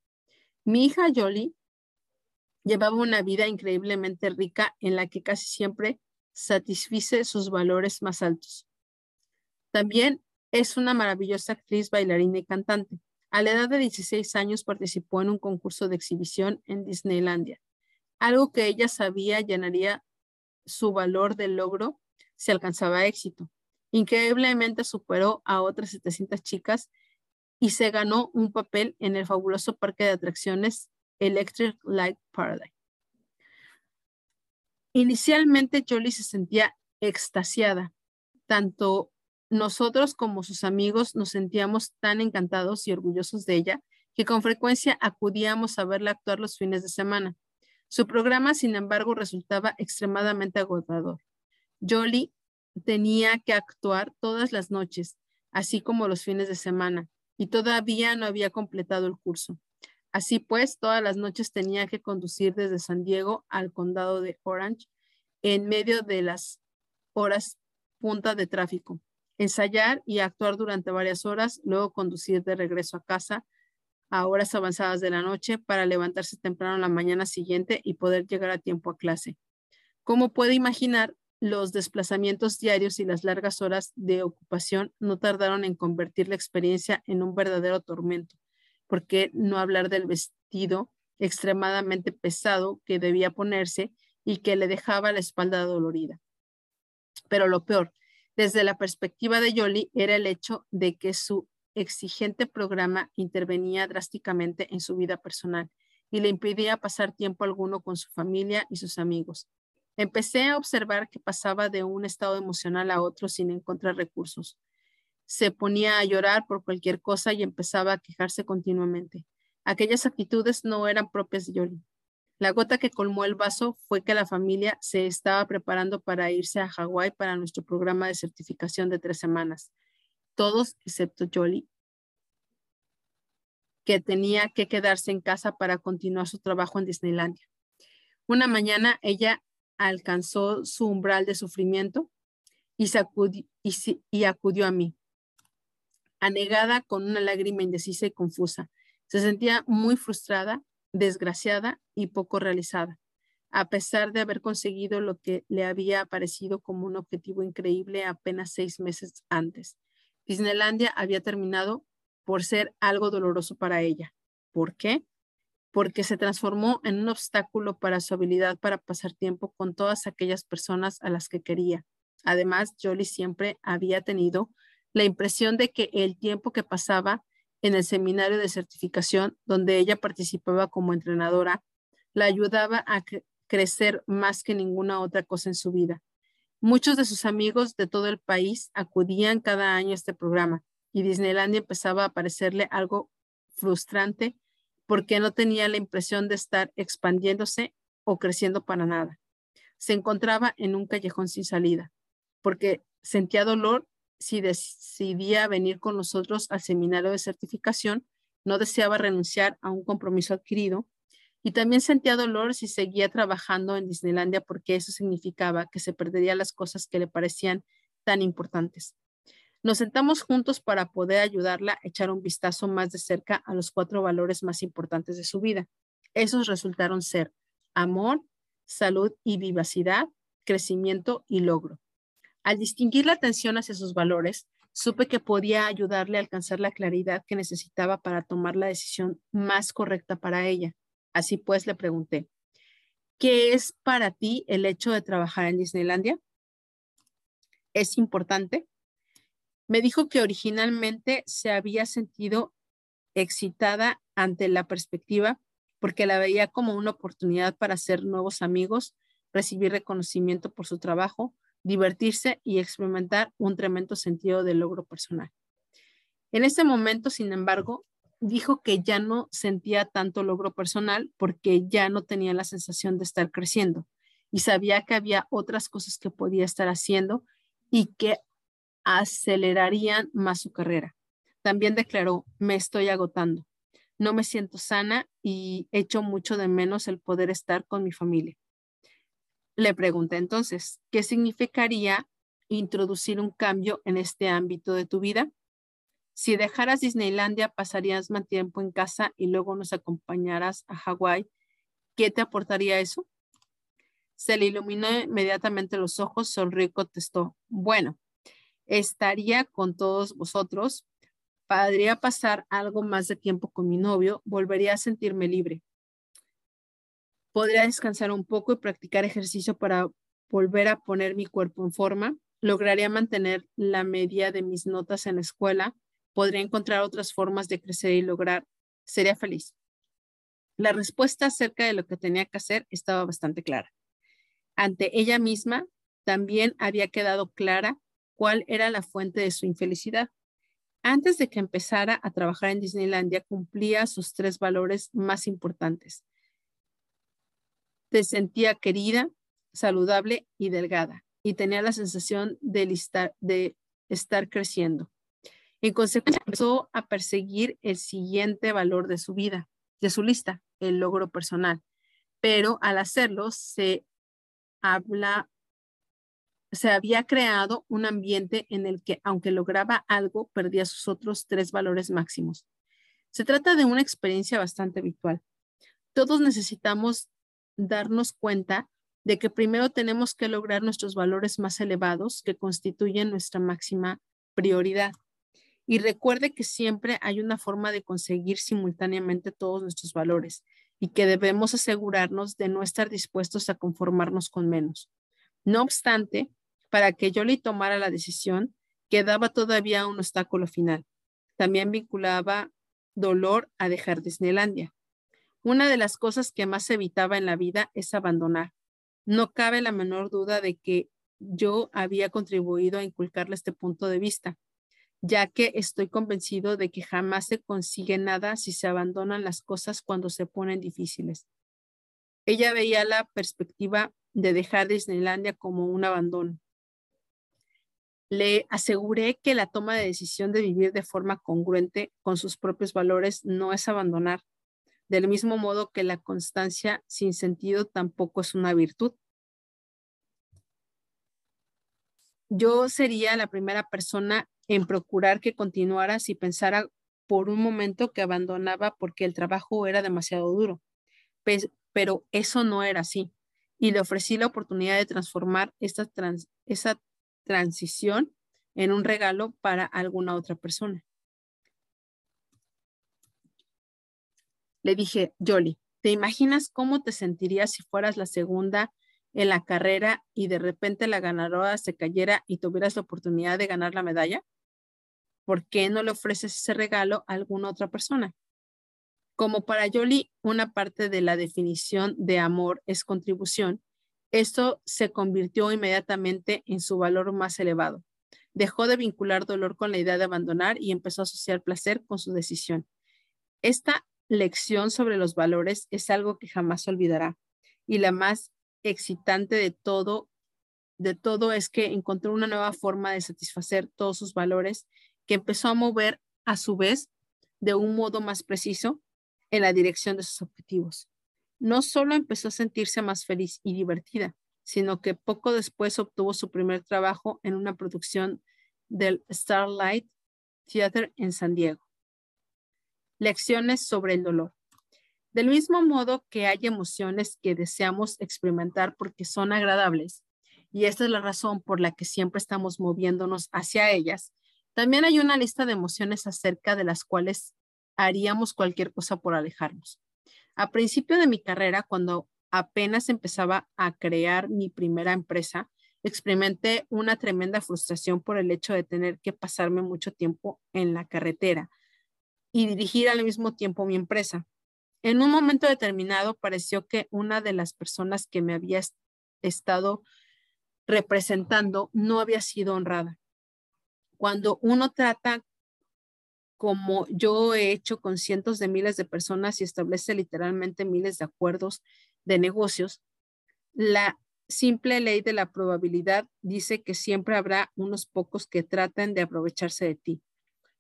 Mi hija Jolie llevaba una vida increíblemente rica en la que casi siempre satisfice sus valores más altos. También es una maravillosa actriz, bailarina y cantante. A la edad de 16 años participó en un concurso de exhibición en Disneylandia, algo que ella sabía llenaría su valor de logro si alcanzaba éxito. Increíblemente superó a otras 700 chicas y se ganó un papel en el fabuloso parque de atracciones Electric Light Paradise. Inicialmente Jolie se sentía extasiada. Tanto nosotros como sus amigos nos sentíamos tan encantados y orgullosos de ella que con frecuencia acudíamos a verla actuar los fines de semana. Su programa, sin embargo, resultaba extremadamente agotador. Jolie tenía que actuar todas las noches, así como los fines de semana, y todavía no había completado el curso. Así pues, todas las noches tenía que conducir desde San Diego al condado de Orange en medio de las horas punta de tráfico, ensayar y actuar durante varias horas, luego conducir de regreso a casa a horas avanzadas de la noche para levantarse temprano la mañana siguiente y poder llegar a tiempo a clase. Como puede imaginar, los desplazamientos diarios y las largas horas de ocupación no tardaron en convertir la experiencia en un verdadero tormento. ¿Por qué no hablar del vestido extremadamente pesado que debía ponerse y que le dejaba la espalda dolorida? Pero lo peor, desde la perspectiva de Yoli, era el hecho de que su exigente programa intervenía drásticamente en su vida personal y le impedía pasar tiempo alguno con su familia y sus amigos. Empecé a observar que pasaba de un estado emocional a otro sin encontrar recursos. Se ponía a llorar por cualquier cosa y empezaba a quejarse continuamente. Aquellas actitudes no eran propias de Yoli. La gota que colmó el vaso fue que la familia se estaba preparando para irse a Hawái para nuestro programa de certificación de tres semanas. Todos excepto Jolly, que tenía que quedarse en casa para continuar su trabajo en Disneylandia. Una mañana ella alcanzó su umbral de sufrimiento y, y, acudió a mí, anegada con una lágrima indecisa y confusa. Se sentía muy frustrada, desgraciada y poco realizada, a pesar de haber conseguido lo que le había parecido como un objetivo increíble apenas seis meses antes. Disneylandia había terminado por ser algo doloroso para ella. ¿Por qué? porque se transformó en un obstáculo para su habilidad para pasar tiempo con todas aquellas personas a las que quería. Además, Jolie siempre había tenido la impresión de que el tiempo que pasaba en el seminario de certificación, donde ella participaba como entrenadora, la ayudaba a crecer más que ninguna otra cosa en su vida. Muchos de sus amigos de todo el país acudían cada año a este programa y Disneylandia empezaba a parecerle algo frustrante porque no tenía la impresión de estar expandiéndose o creciendo para nada. Se encontraba en un callejón sin salida, porque sentía dolor si decidía venir con nosotros al seminario de certificación, no deseaba renunciar a un compromiso adquirido y también sentía dolor si seguía trabajando en Disneylandia porque eso significaba que se perdería las cosas que le parecían tan importantes. Nos sentamos juntos para poder ayudarla a echar un vistazo más de cerca a los cuatro valores más importantes de su vida. Esos resultaron ser amor, salud y vivacidad, crecimiento y logro. Al distinguir la atención hacia sus valores, supe que podía ayudarle a alcanzar la claridad que necesitaba para tomar la decisión más correcta para ella. Así pues, le pregunté, ¿qué es para ti el hecho de trabajar en Disneylandia? ¿Es importante? Me dijo que originalmente se había sentido excitada ante la perspectiva porque la veía como una oportunidad para hacer nuevos amigos, recibir reconocimiento por su trabajo, divertirse y experimentar un tremendo sentido de logro personal. En ese momento, sin embargo, dijo que ya no sentía tanto logro personal porque ya no tenía la sensación de estar creciendo y sabía que había otras cosas que podía estar haciendo y que acelerarían más su carrera. También declaró, me estoy agotando, no me siento sana y echo mucho de menos el poder estar con mi familia. Le pregunté entonces, ¿qué significaría introducir un cambio en este ámbito de tu vida? Si dejaras Disneylandia, pasarías más tiempo en casa y luego nos acompañarás a Hawái. ¿Qué te aportaría eso? Se le iluminó inmediatamente los ojos, sonrió y contestó, bueno, estaría con todos vosotros, podría pasar algo más de tiempo con mi novio, volvería a sentirme libre. Podría descansar un poco y practicar ejercicio para volver a poner mi cuerpo en forma. Lograría mantener la media de mis notas en la escuela. Podría encontrar otras formas de crecer y lograr. Sería feliz. La respuesta acerca de lo que tenía que hacer estaba bastante clara. Ante ella misma también había quedado clara cuál era la fuente de su infelicidad. Antes de que empezara a trabajar en Disneylandia, cumplía sus tres valores más importantes. Se sentía querida, saludable y delgada, y tenía la sensación de, estar creciendo. En consecuencia, empezó a perseguir el siguiente valor de su vida, de su lista, el logro personal. Pero al hacerlo, se habla se había creado un ambiente en el que, aunque lograba algo, perdía sus otros tres valores máximos. Se trata de una experiencia bastante habitual. Todos necesitamos darnos cuenta de que primero tenemos que lograr nuestros valores más elevados que constituyen nuestra máxima prioridad. Y recuerde que siempre hay una forma de conseguir simultáneamente todos nuestros valores y que debemos asegurarnos de no estar dispuestos a conformarnos con menos. No obstante, para que Jolie tomara la decisión, quedaba todavía un obstáculo final. También vinculaba dolor a dejar Disneylandia. Una de las cosas que más evitaba en la vida es abandonar. No cabe la menor duda de que yo había contribuido a inculcarle este punto de vista, ya que estoy convencido de que jamás se consigue nada si se abandonan las cosas cuando se ponen difíciles. Ella veía la perspectiva de dejar Disneylandia como un abandono. Le aseguré que la toma de decisión de vivir de forma congruente con sus propios valores no es abandonar, del mismo modo que la constancia sin sentido tampoco es una virtud. Yo sería la primera persona en procurar que continuara si pensara por un momento que abandonaba porque el trabajo era demasiado duro. Pero eso no era así y le ofrecí la oportunidad de transformar esta esa transición en un regalo para alguna otra persona. Le dije, Jolly, ¿te imaginas cómo te sentirías si fueras la segunda en la carrera y de repente la ganadora se cayera y tuvieras la oportunidad de ganar la medalla? ¿Por qué no le ofreces ese regalo a alguna otra persona? Como para Jolie, una parte de la definición de amor es contribución, esto se convirtió inmediatamente en su valor más elevado. Dejó de vincular dolor con la idea de abandonar y empezó a asociar placer con su decisión. Esta lección sobre los valores es algo que jamás olvidará y la más excitante de todo de todo es que encontró una nueva forma de satisfacer todos sus valores que empezó a mover a su vez de un modo más preciso en la dirección de sus objetivos. No solo empezó a sentirse más feliz y divertida, sino que poco después obtuvo su primer trabajo en una producción del Starlight Theater en San Diego. Lecciones sobre el dolor. Del mismo modo que hay emociones que deseamos experimentar porque son agradables, y esta es la razón por la que siempre estamos moviéndonos hacia ellas, también hay una lista de emociones acerca de las cuales haríamos cualquier cosa por alejarnos. A principio de mi carrera, cuando apenas empezaba a crear mi primera empresa, experimenté una tremenda frustración por el hecho de tener que pasarme mucho tiempo en la carretera y dirigir al mismo tiempo mi empresa. En un momento determinado pareció que una de las personas que me había estado representando no había sido honrada. Cuando uno trata como yo he hecho con cientos de miles de personas y establece literalmente miles de acuerdos de negocios, la simple ley de la probabilidad dice que siempre habrá unos pocos que traten de aprovecharse de ti.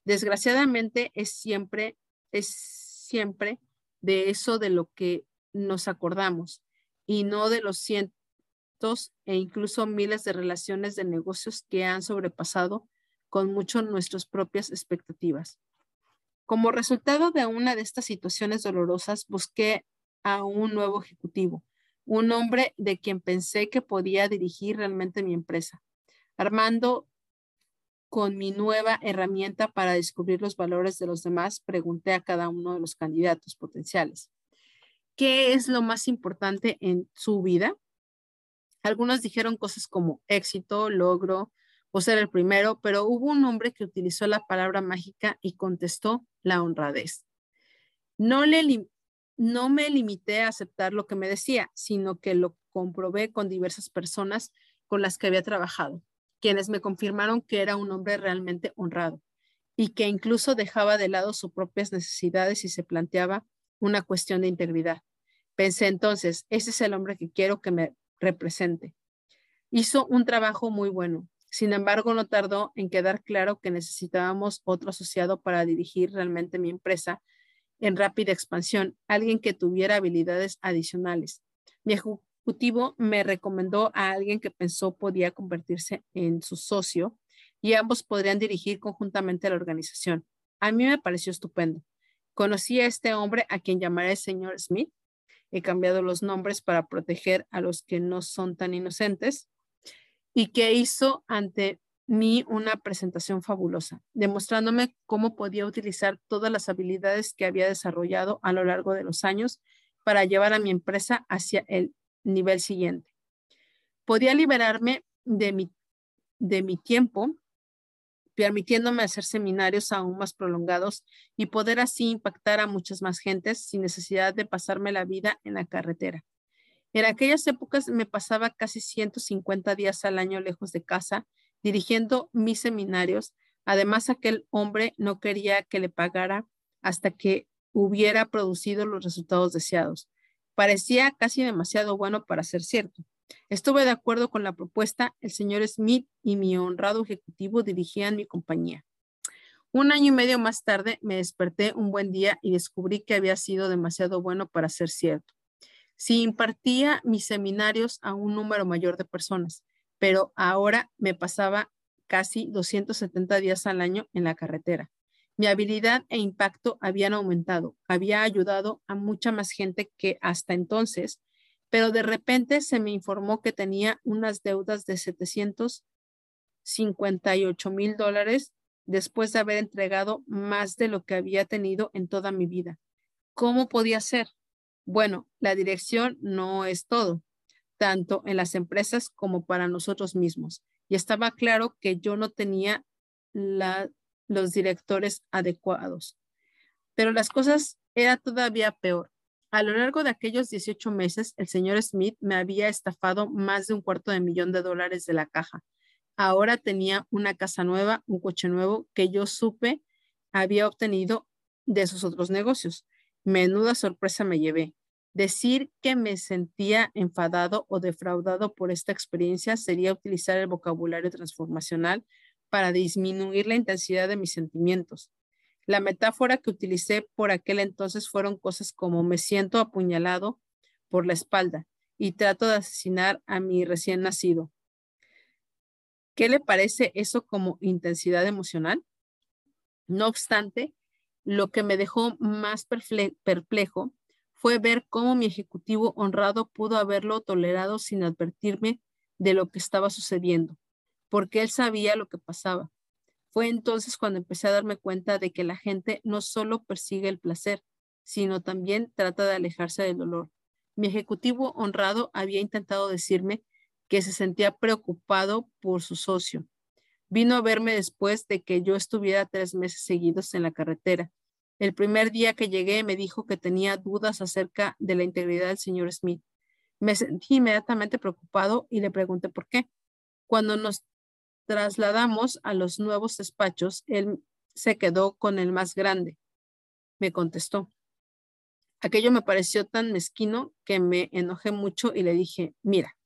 Desgraciadamente es siempre, es siempre de eso de lo que nos acordamos y no de los cientos e incluso miles de relaciones de negocios que han sobrepasado con mucho nuestras propias expectativas. Como resultado de una de estas situaciones dolorosas, busqué a un nuevo ejecutivo, un hombre de quien pensé que podía dirigir realmente mi empresa, armando con mi nueva herramienta para descubrir los valores de los demás, pregunté a cada uno de los candidatos potenciales, ¿qué es lo más importante en su vida? Algunos dijeron cosas como éxito, logro o ser el primero, pero hubo un hombre que utilizó la palabra mágica y contestó la honradez. No, le, no me limité a aceptar lo que me decía, sino que lo comprobé con diversas personas con las que había trabajado quienes me confirmaron que era un hombre realmente honrado y que incluso dejaba de lado sus propias necesidades y se planteaba una cuestión de integridad. Pensé entonces, ese es el hombre que quiero que me represente. Hizo un trabajo muy bueno. Sin embargo, no tardó en quedar claro que necesitábamos otro asociado para dirigir realmente mi empresa en rápida expansión, alguien que tuviera habilidades adicionales. Mi, me recomendó a alguien que pensó podía convertirse en su socio y ambos podrían dirigir conjuntamente la organización. A mí me pareció estupendo. Conocí a este hombre a quien llamaré señor Smith. He cambiado los nombres para proteger a los que no son tan inocentes y que hizo ante mí una presentación fabulosa, demostrándome cómo podía utilizar todas las habilidades que había desarrollado a lo largo de los años para llevar a mi empresa hacia el nivel siguiente. Podía liberarme de mi, de mi tiempo, permitiéndome hacer seminarios aún más prolongados y poder así impactar a muchas más gentes sin necesidad de pasarme la vida en la carretera. En aquellas épocas me pasaba casi 150 días al año lejos de casa, dirigiendo mis seminarios. Además, aquel hombre no quería que le pagara hasta que hubiera producido los resultados deseados. Parecía casi demasiado bueno para ser cierto. Estuve de acuerdo con la propuesta. El señor Smith y mi honrado ejecutivo dirigían mi compañía. Un año y medio más tarde me desperté un buen día y descubrí que había sido demasiado bueno para ser cierto. Sí impartía mis seminarios a un número mayor de personas, pero ahora me pasaba casi 270 días al año en la carretera. Mi habilidad e impacto habían aumentado, había ayudado a mucha más gente que hasta entonces, pero de repente se me informó que tenía unas deudas de 758 mil dólares después de haber entregado más de lo que había tenido en toda mi vida. ¿Cómo podía ser? Bueno, la dirección no es todo, tanto en las empresas como para nosotros mismos. Y estaba claro que yo no tenía la los directores adecuados. Pero las cosas era todavía peor. A lo largo de aquellos 18 meses, el señor Smith me había estafado más de un cuarto de millón de dólares de la caja. Ahora tenía una casa nueva, un coche nuevo que yo supe había obtenido de sus otros negocios. Menuda sorpresa me llevé. Decir que me sentía enfadado o defraudado por esta experiencia sería utilizar el vocabulario transformacional para disminuir la intensidad de mis sentimientos. La metáfora que utilicé por aquel entonces fueron cosas como me siento apuñalado por la espalda y trato de asesinar a mi recién nacido. ¿Qué le parece eso como intensidad emocional? No obstante, lo que me dejó más perplejo fue ver cómo mi ejecutivo honrado pudo haberlo tolerado sin advertirme de lo que estaba sucediendo porque él sabía lo que pasaba. Fue entonces cuando empecé a darme cuenta de que la gente no solo persigue el placer, sino también trata de alejarse del dolor. Mi ejecutivo honrado había intentado decirme que se sentía preocupado por su socio. Vino a verme después de que yo estuviera tres meses seguidos en la carretera. El primer día que llegué me dijo que tenía dudas acerca de la integridad del señor Smith. Me sentí inmediatamente preocupado y le pregunté por qué. Cuando nos trasladamos a los nuevos despachos, él se quedó con el más grande. Me contestó. Aquello me pareció tan mezquino que me enojé mucho y le dije, mira,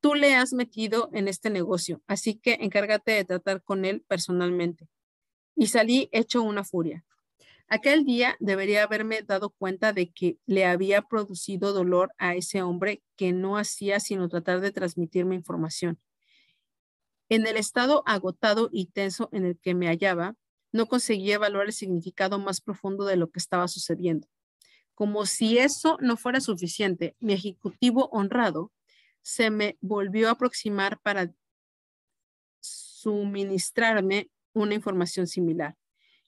tú le has metido en este negocio, así que encárgate de tratar con él personalmente. Y salí hecho una furia. Aquel día debería haberme dado cuenta de que le había producido dolor a ese hombre que no hacía sino tratar de transmitirme información. En el estado agotado y tenso en el que me hallaba, no conseguía evaluar el significado más profundo de lo que estaba sucediendo. Como si eso no fuera suficiente, mi ejecutivo honrado se me volvió a aproximar para suministrarme una información similar.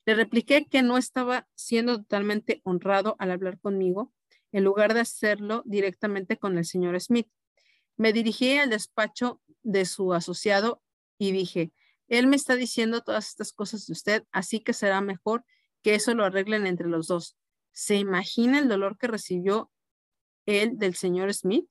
Le repliqué que no estaba siendo totalmente honrado al hablar conmigo, en lugar de hacerlo directamente con el señor Smith. Me dirigí al despacho de su asociado y dije, él me está diciendo todas estas cosas de usted, así que será mejor que eso lo arreglen entre los dos. ¿Se imagina el dolor que recibió él del señor Smith?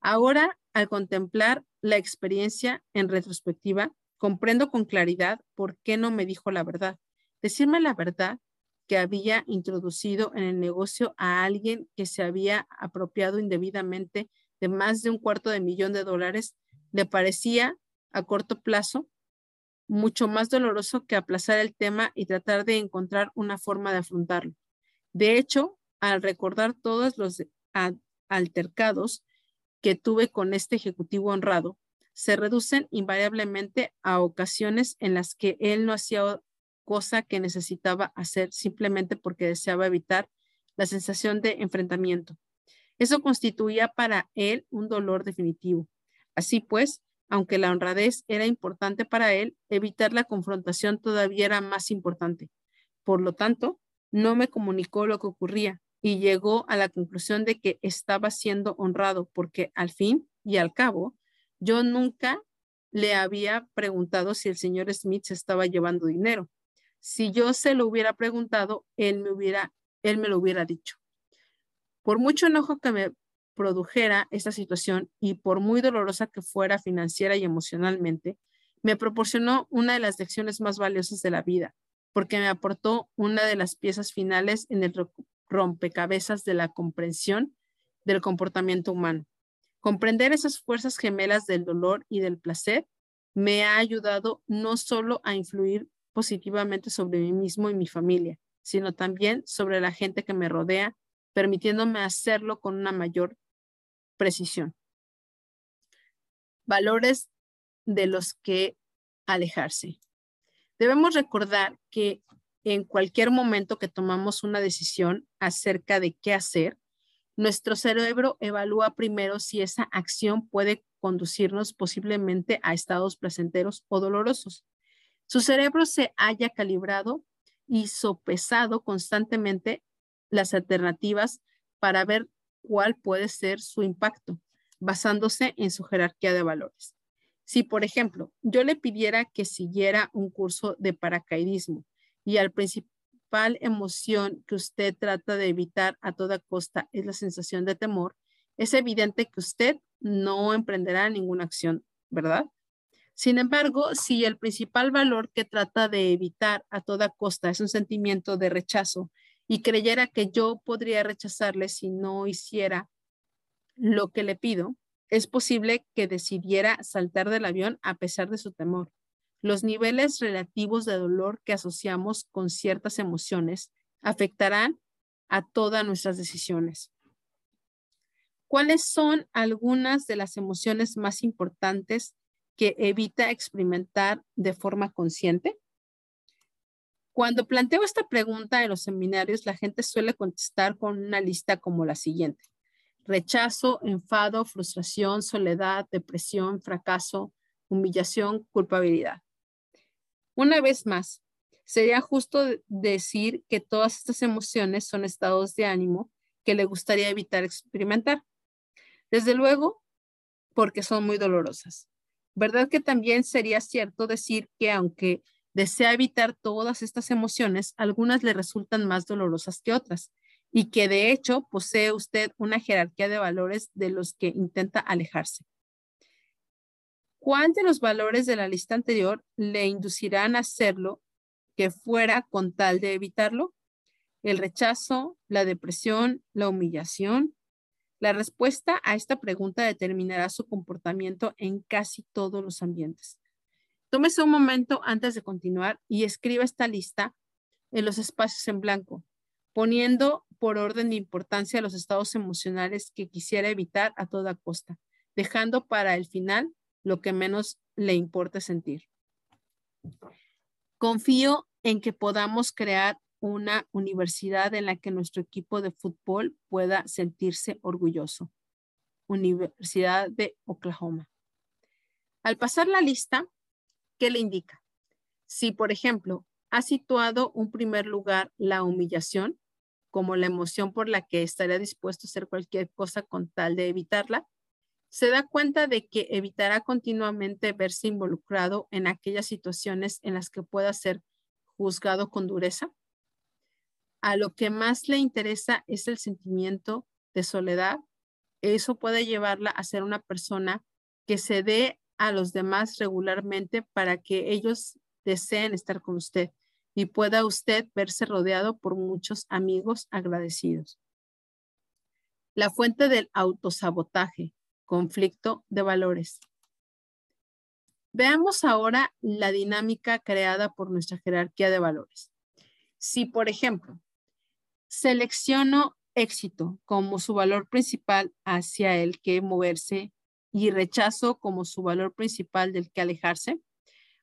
Ahora, al contemplar la experiencia en retrospectiva, comprendo con claridad por qué no me dijo la verdad. Decirme la verdad que había introducido en el negocio a alguien que se había apropiado indebidamente de más de un cuarto de millón de dólares le parecía a corto plazo mucho más doloroso que aplazar el tema y tratar de encontrar una forma de afrontarlo. De hecho, al recordar todos los altercados que tuve con este ejecutivo honrado se reducen invariablemente a ocasiones en las que él no hacía cosa que necesitaba hacer simplemente porque deseaba evitar la sensación de enfrentamiento. Eso constituía para él un dolor definitivo. Así pues, aunque la honradez era importante para él, evitar la confrontación todavía era más importante. Por lo tanto, no me comunicó lo que ocurría, y llegó a la conclusión de que estaba siendo honrado porque al fin y al cabo yo nunca le había preguntado si el señor Smith se estaba llevando dinero. Si yo se lo hubiera preguntado, él me hubiera él me lo hubiera dicho. Por mucho enojo que me produjera esta situación y por muy dolorosa que fuera financiera y emocionalmente, me proporcionó una de las lecciones más valiosas de la vida, porque me aportó una de las piezas finales en el rompecabezas de la comprensión del comportamiento humano. Comprender esas fuerzas gemelas del dolor y del placer me ha ayudado no solo a influir positivamente sobre mí mismo y mi familia, sino también sobre la gente que me rodea, permitiéndome hacerlo con una mayor precisión. Valores de los que alejarse. Debemos recordar que en cualquier momento que tomamos una decisión acerca de qué hacer, nuestro cerebro evalúa primero si esa acción puede conducirnos posiblemente a estados placenteros o dolorosos. Su cerebro se haya calibrado y sopesado constantemente las alternativas para ver cuál puede ser su impacto, basándose en su jerarquía de valores. Si, por ejemplo, yo le pidiera que siguiera un curso de paracaidismo y al principal emoción que usted trata de evitar a toda costa es la sensación de temor, es evidente que usted no emprenderá ninguna acción, ¿verdad? Sin embargo, si el principal valor que trata de evitar a toda costa es un sentimiento de rechazo y creyera que yo podría rechazarle si no hiciera lo que le pido, es posible que decidiera saltar del avión a pesar de su temor. Los niveles relativos de dolor que asociamos con ciertas emociones afectarán a todas nuestras decisiones. ¿Cuáles son algunas de las emociones más importantes que evita experimentar de forma consciente? Cuando planteo esta pregunta en los seminarios, la gente suele contestar con una lista como la siguiente. Rechazo, enfado, frustración, soledad, depresión, fracaso, humillación, culpabilidad. Una vez más, Sería justo decir que todas estas emociones son estados de ánimo que le gustaría evitar experimentar. Desde luego, porque son muy dolorosas. ¿Verdad que también sería cierto decir que aunque desea evitar todas estas emociones, algunas le resultan más dolorosas que otras y que de hecho posee usted una jerarquía de valores de los que intenta alejarse? ¿Cuál de los valores de la lista anterior le inducirán a hacerlo que fuera con tal de evitarlo? ¿El rechazo, la depresión, la humillación, la respuesta a esta pregunta determinará su comportamiento en casi todos los ambientes. Tómese un momento antes de continuar y escriba esta lista en los espacios en blanco, poniendo por orden de importancia los estados emocionales que quisiera evitar a toda costa, dejando para el final lo que menos le importe sentir. Confío en que podamos crear una universidad en la que nuestro equipo de fútbol pueda sentirse orgulloso. Universidad de Oklahoma. Al pasar la lista, ¿qué le indica? Si, por ejemplo, ha situado un primer lugar la humillación, como la emoción por la que estaría dispuesto a hacer cualquier cosa con tal de evitarla, se da cuenta de que evitará continuamente verse involucrado en aquellas situaciones en las que pueda ser juzgado con dureza a lo que más le interesa es el sentimiento de soledad, eso puede llevarla a ser una persona que se dé a los demás regularmente para que ellos deseen estar con usted y pueda usted verse rodeado por muchos amigos agradecidos. La fuente del autosabotaje, conflicto de valores. Veamos ahora la dinámica creada por nuestra jerarquía de valores. Si, por ejemplo, Selecciono éxito como su valor principal hacia el que moverse y rechazo como su valor principal del que alejarse.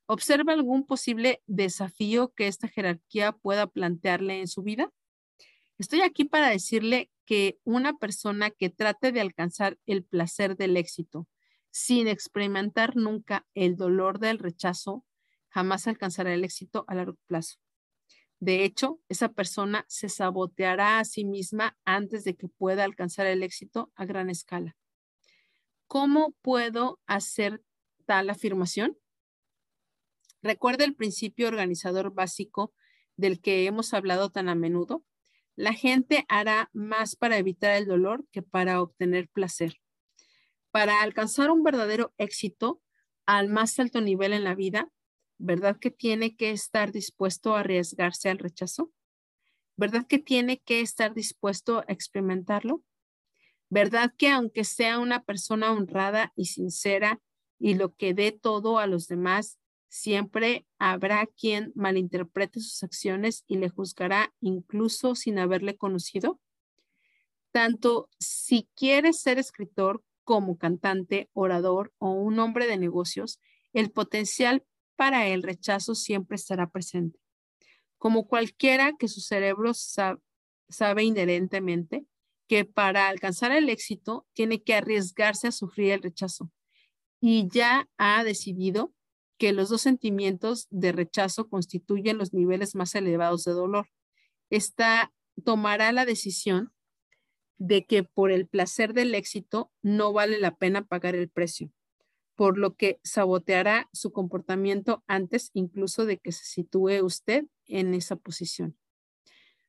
¿Observa algún posible desafío que esta jerarquía pueda plantearle en su vida? Estoy aquí para decirle que una persona que trate de alcanzar el placer del éxito sin experimentar nunca el dolor del rechazo, jamás alcanzará el éxito a largo plazo. De hecho, esa persona se saboteará a sí misma antes de que pueda alcanzar el éxito a gran escala. ¿Cómo puedo hacer tal afirmación? Recuerda el principio organizador básico del que hemos hablado tan a menudo. La gente hará más para evitar el dolor que para obtener placer. Para alcanzar un verdadero éxito al más alto nivel en la vida, ¿verdad que tiene que estar dispuesto a arriesgarse al rechazo? ¿Verdad que tiene que estar dispuesto a experimentarlo? ¿Verdad que aunque sea una persona honrada y sincera y lo que dé todo a los demás, siempre habrá quien malinterprete sus acciones y le juzgará incluso sin haberle conocido? Tanto si quieres ser escritor como cantante, orador o un hombre de negocios, el potencial para el rechazo siempre estará presente. Como cualquiera que su cerebro sabe inherentemente que para alcanzar el éxito tiene que arriesgarse a sufrir el rechazo y ya ha decidido que los dos sentimientos de rechazo constituyen los niveles más elevados de dolor. Esta tomará la decisión de que por el placer del éxito no vale la pena pagar el precio por lo que saboteará su comportamiento antes incluso de que se sitúe usted en esa posición.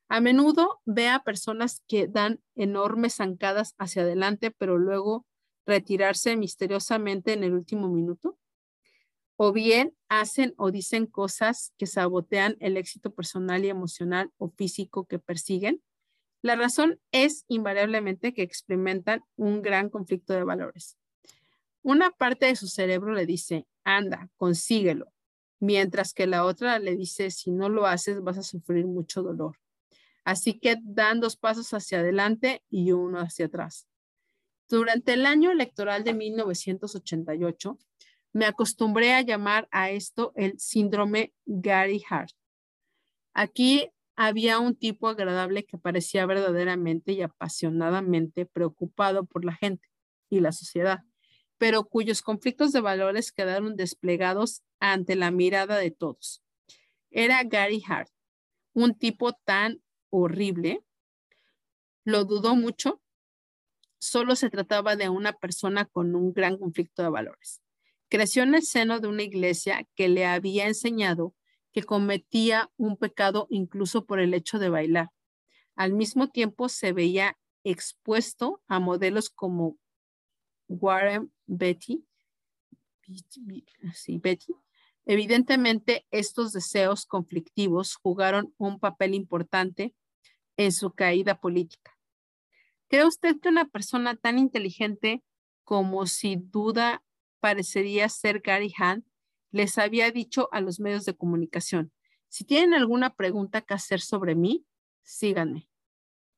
A menudo ve a personas que dan enormes zancadas hacia adelante, pero luego retirarse misteriosamente en el último minuto. O bien hacen o dicen cosas que sabotean el éxito personal y emocional o físico que persiguen. La razón es invariablemente que experimentan un gran conflicto de valores. Una parte de su cerebro le dice, anda, consíguelo, mientras que la otra le dice, si no lo haces vas a sufrir mucho dolor. Así que dan dos pasos hacia adelante y uno hacia atrás. Durante el año electoral de 1988, me acostumbré a llamar a esto el síndrome Gary Hart. Aquí había un tipo agradable que parecía verdaderamente y apasionadamente preocupado por la gente y la sociedad pero cuyos conflictos de valores quedaron desplegados ante la mirada de todos. Era Gary Hart, un tipo tan horrible. Lo dudó mucho. Solo se trataba de una persona con un gran conflicto de valores. Creció en el seno de una iglesia que le había enseñado que cometía un pecado incluso por el hecho de bailar. Al mismo tiempo se veía expuesto a modelos como Warren Betty, Betty. Evidentemente, estos deseos conflictivos jugaron un papel importante en su caída política. ¿Cree usted que una persona tan inteligente como sin duda parecería ser Gary Hunt les había dicho a los medios de comunicación, si tienen alguna pregunta que hacer sobre mí, síganme,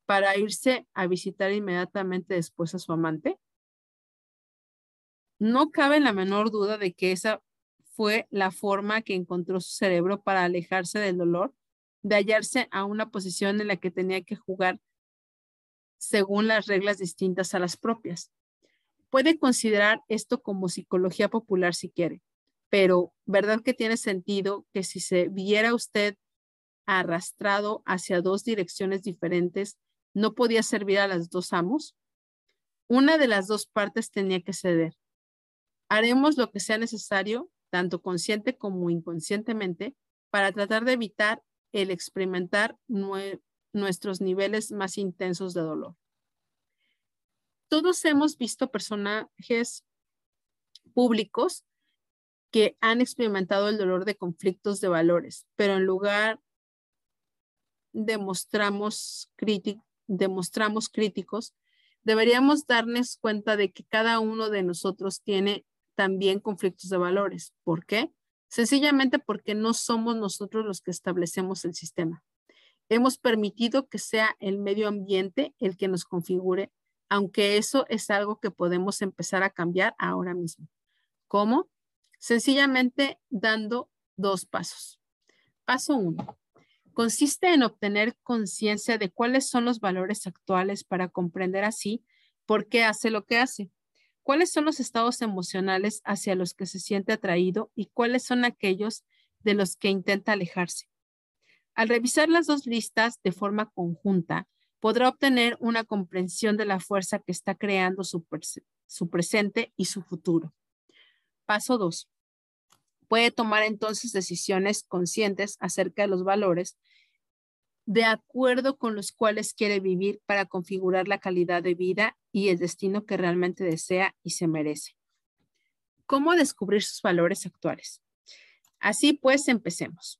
para irse a visitar inmediatamente después a su amante? No cabe la menor duda de que esa fue la forma que encontró su cerebro para alejarse del dolor, de hallarse a una posición en la que tenía que jugar según las reglas distintas a las propias. Puede considerar esto como psicología popular si quiere, pero ¿verdad que tiene sentido que si se viera usted arrastrado hacia dos direcciones diferentes, no podía servir a las dos amos? Una de las dos partes tenía que ceder. Haremos lo que sea necesario, tanto consciente como inconscientemente, para tratar de evitar el experimentar nuestros niveles más intensos de dolor. Todos hemos visto personajes públicos que han experimentado el dolor de conflictos de valores, pero en lugar demostramos, demostramos críticos, deberíamos darnos cuenta de que cada uno de nosotros tiene también conflictos de valores. ¿Por qué? Sencillamente porque no somos nosotros los que establecemos el sistema. Hemos permitido que sea el medio ambiente el que nos configure, aunque eso es algo que podemos empezar a cambiar ahora mismo. ¿Cómo? Sencillamente dando dos pasos. Paso uno. Consiste en obtener conciencia de cuáles son los valores actuales para comprender así por qué hace lo que hace. ¿Cuáles son los estados emocionales hacia los que se siente atraído y cuáles son aquellos de los que intenta alejarse? Al revisar las dos listas de forma conjunta, podrá obtener una comprensión de la fuerza que está creando su, presente y su futuro. Paso 2. Puede tomar entonces decisiones conscientes acerca de los valores de acuerdo con los cuales quiere vivir para configurar la calidad de vida y el destino que realmente desea y se merece. ¿Cómo descubrir sus valores actuales? Así pues, empecemos.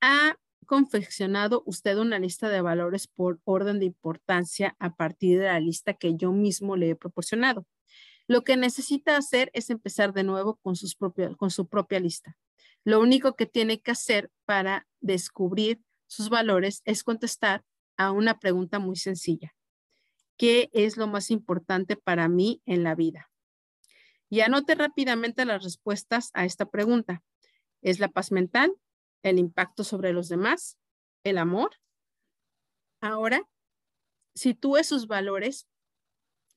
Ha confeccionado usted una lista de valores por orden de importancia a partir de la lista que yo mismo le he proporcionado. Lo que necesita hacer es empezar de nuevo con, sus con su propia lista. Lo único que tiene que hacer para descubrir sus valores es contestar a una pregunta muy sencilla. ¿Qué es lo más importante para mí en la vida? Y anote rápidamente las respuestas a esta pregunta. ¿Es la paz mental? ¿El impacto sobre los demás? ¿El amor? Ahora, sitúe sus valores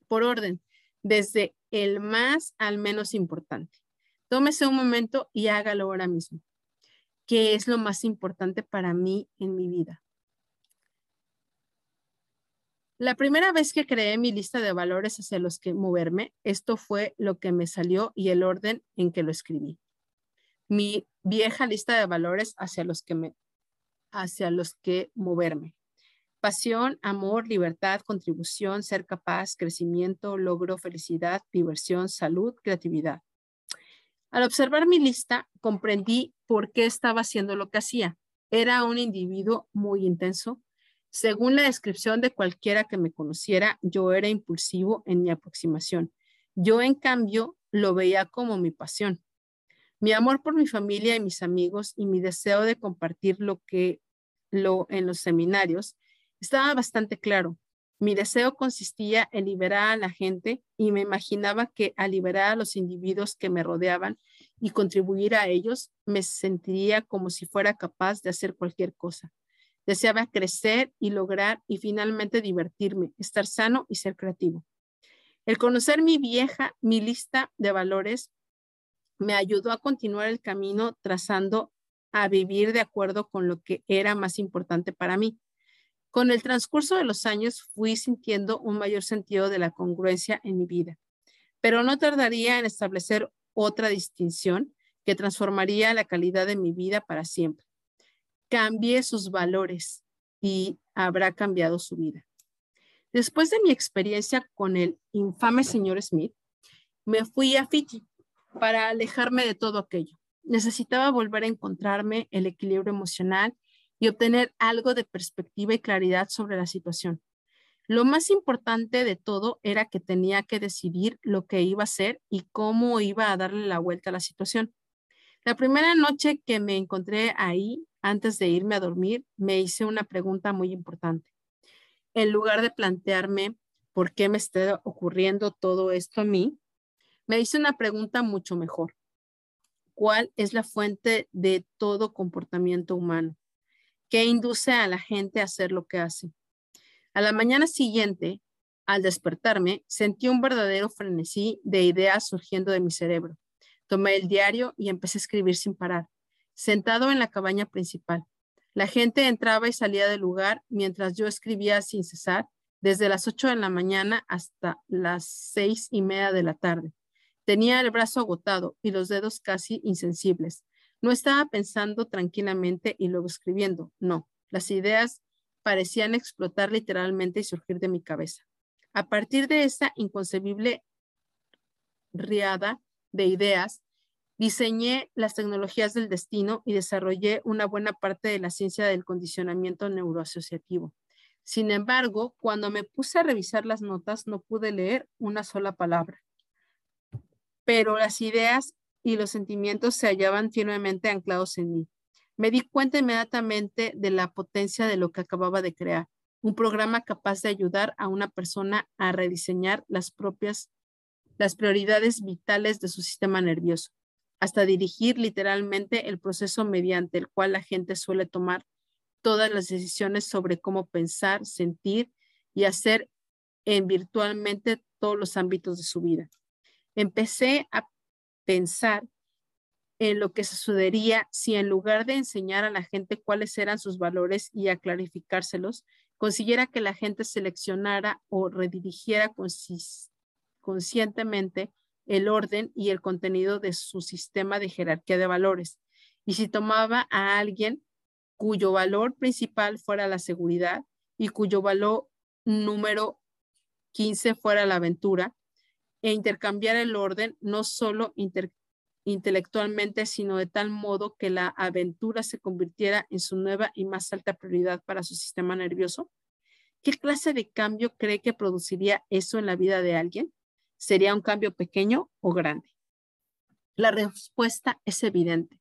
por orden, desde el más al menos importante. Tómese un momento y hágalo ahora mismo qué es lo más importante para mí en mi vida. La primera vez que creé mi lista de valores hacia los que moverme, esto fue lo que me salió y el orden en que lo escribí. Mi vieja lista de valores hacia los que me hacia los que moverme. Pasión, amor, libertad, contribución, ser capaz, crecimiento, logro, felicidad, diversión, salud, creatividad. Al observar mi lista, comprendí por qué estaba haciendo lo que hacía. Era un individuo muy intenso. Según la descripción de cualquiera que me conociera, yo era impulsivo en mi aproximación. Yo, en cambio, lo veía como mi pasión. Mi amor por mi familia y mis amigos y mi deseo de compartir lo que lo en los seminarios estaba bastante claro. Mi deseo consistía en liberar a la gente y me imaginaba que al liberar a los individuos que me rodeaban y contribuir a ellos, me sentiría como si fuera capaz de hacer cualquier cosa. Deseaba crecer y lograr y finalmente divertirme, estar sano y ser creativo. El conocer mi vieja, mi lista de valores, me ayudó a continuar el camino trazando a vivir de acuerdo con lo que era más importante para mí. Con el transcurso de los años fui sintiendo un mayor sentido de la congruencia en mi vida, pero no tardaría en establecer otra distinción que transformaría la calidad de mi vida para siempre. Cambie sus valores y habrá cambiado su vida. Después de mi experiencia con el infame señor Smith, me fui a Fiji para alejarme de todo aquello. Necesitaba volver a encontrarme el equilibrio emocional y obtener algo de perspectiva y claridad sobre la situación. Lo más importante de todo era que tenía que decidir lo que iba a hacer y cómo iba a darle la vuelta a la situación. La primera noche que me encontré ahí, antes de irme a dormir, me hice una pregunta muy importante. En lugar de plantearme por qué me está ocurriendo todo esto a mí, me hice una pregunta mucho mejor. ¿Cuál es la fuente de todo comportamiento humano? ¿Qué induce a la gente a hacer lo que hace? A la mañana siguiente, al despertarme, sentí un verdadero frenesí de ideas surgiendo de mi cerebro. Tomé el diario y empecé a escribir sin parar, sentado en la cabaña principal. La gente entraba y salía del lugar mientras yo escribía sin cesar, desde las 8 de la mañana hasta las seis y media de la tarde. Tenía el brazo agotado y los dedos casi insensibles. No estaba pensando tranquilamente y luego escribiendo. No, las ideas parecían explotar literalmente y surgir de mi cabeza. A partir de esa inconcebible riada de ideas, diseñé las tecnologías del destino y desarrollé una buena parte de la ciencia del condicionamiento neuroasociativo. Sin embargo, cuando me puse a revisar las notas, no pude leer una sola palabra pero las ideas y los sentimientos se hallaban firmemente anclados en mí. Me di cuenta inmediatamente de la potencia de lo que acababa de crear, un programa capaz de ayudar a una persona a rediseñar las propias, las prioridades vitales de su sistema nervioso, hasta dirigir literalmente el proceso mediante el cual la gente suele tomar todas las decisiones sobre cómo pensar, sentir y hacer en virtualmente todos los ámbitos de su vida. Empecé a pensar en lo que sucedería si en lugar de enseñar a la gente cuáles eran sus valores y a clarificárselos, consiguiera que la gente seleccionara o redirigiera conscientemente el orden y el contenido de su sistema de jerarquía de valores. Y si tomaba a alguien cuyo valor principal fuera la seguridad y cuyo valor número 15 fuera la aventura, e intercambiar el orden no solo intelectualmente, sino de tal modo que la aventura se convirtiera en su nueva y más alta prioridad para su sistema nervioso? ¿Qué clase de cambio cree que produciría eso en la vida de alguien? ¿Sería un cambio pequeño o grande? La respuesta es evidente.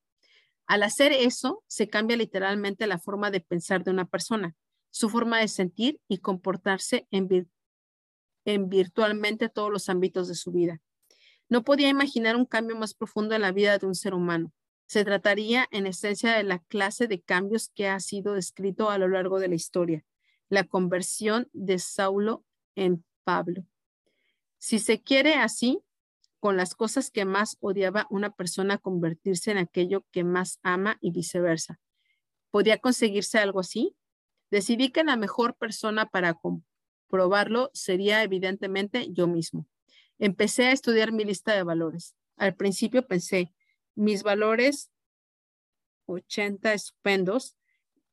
Al hacer eso, se cambia literalmente la forma de pensar de una persona, su forma de sentir y comportarse en en virtualmente todos los ámbitos de su vida. No podía imaginar un cambio más profundo en la vida de un ser humano. Se trataría en esencia de la clase de cambios que ha sido descrito a lo largo de la historia, la conversión de Saulo en Pablo. Si se quiere así, con las cosas que más odiaba una persona convertirse en aquello que más ama y viceversa. ¿Podía conseguirse algo así? Decidí que la mejor persona para probarlo sería evidentemente yo mismo. Empecé a estudiar mi lista de valores. Al principio pensé, mis valores, 80 estupendos,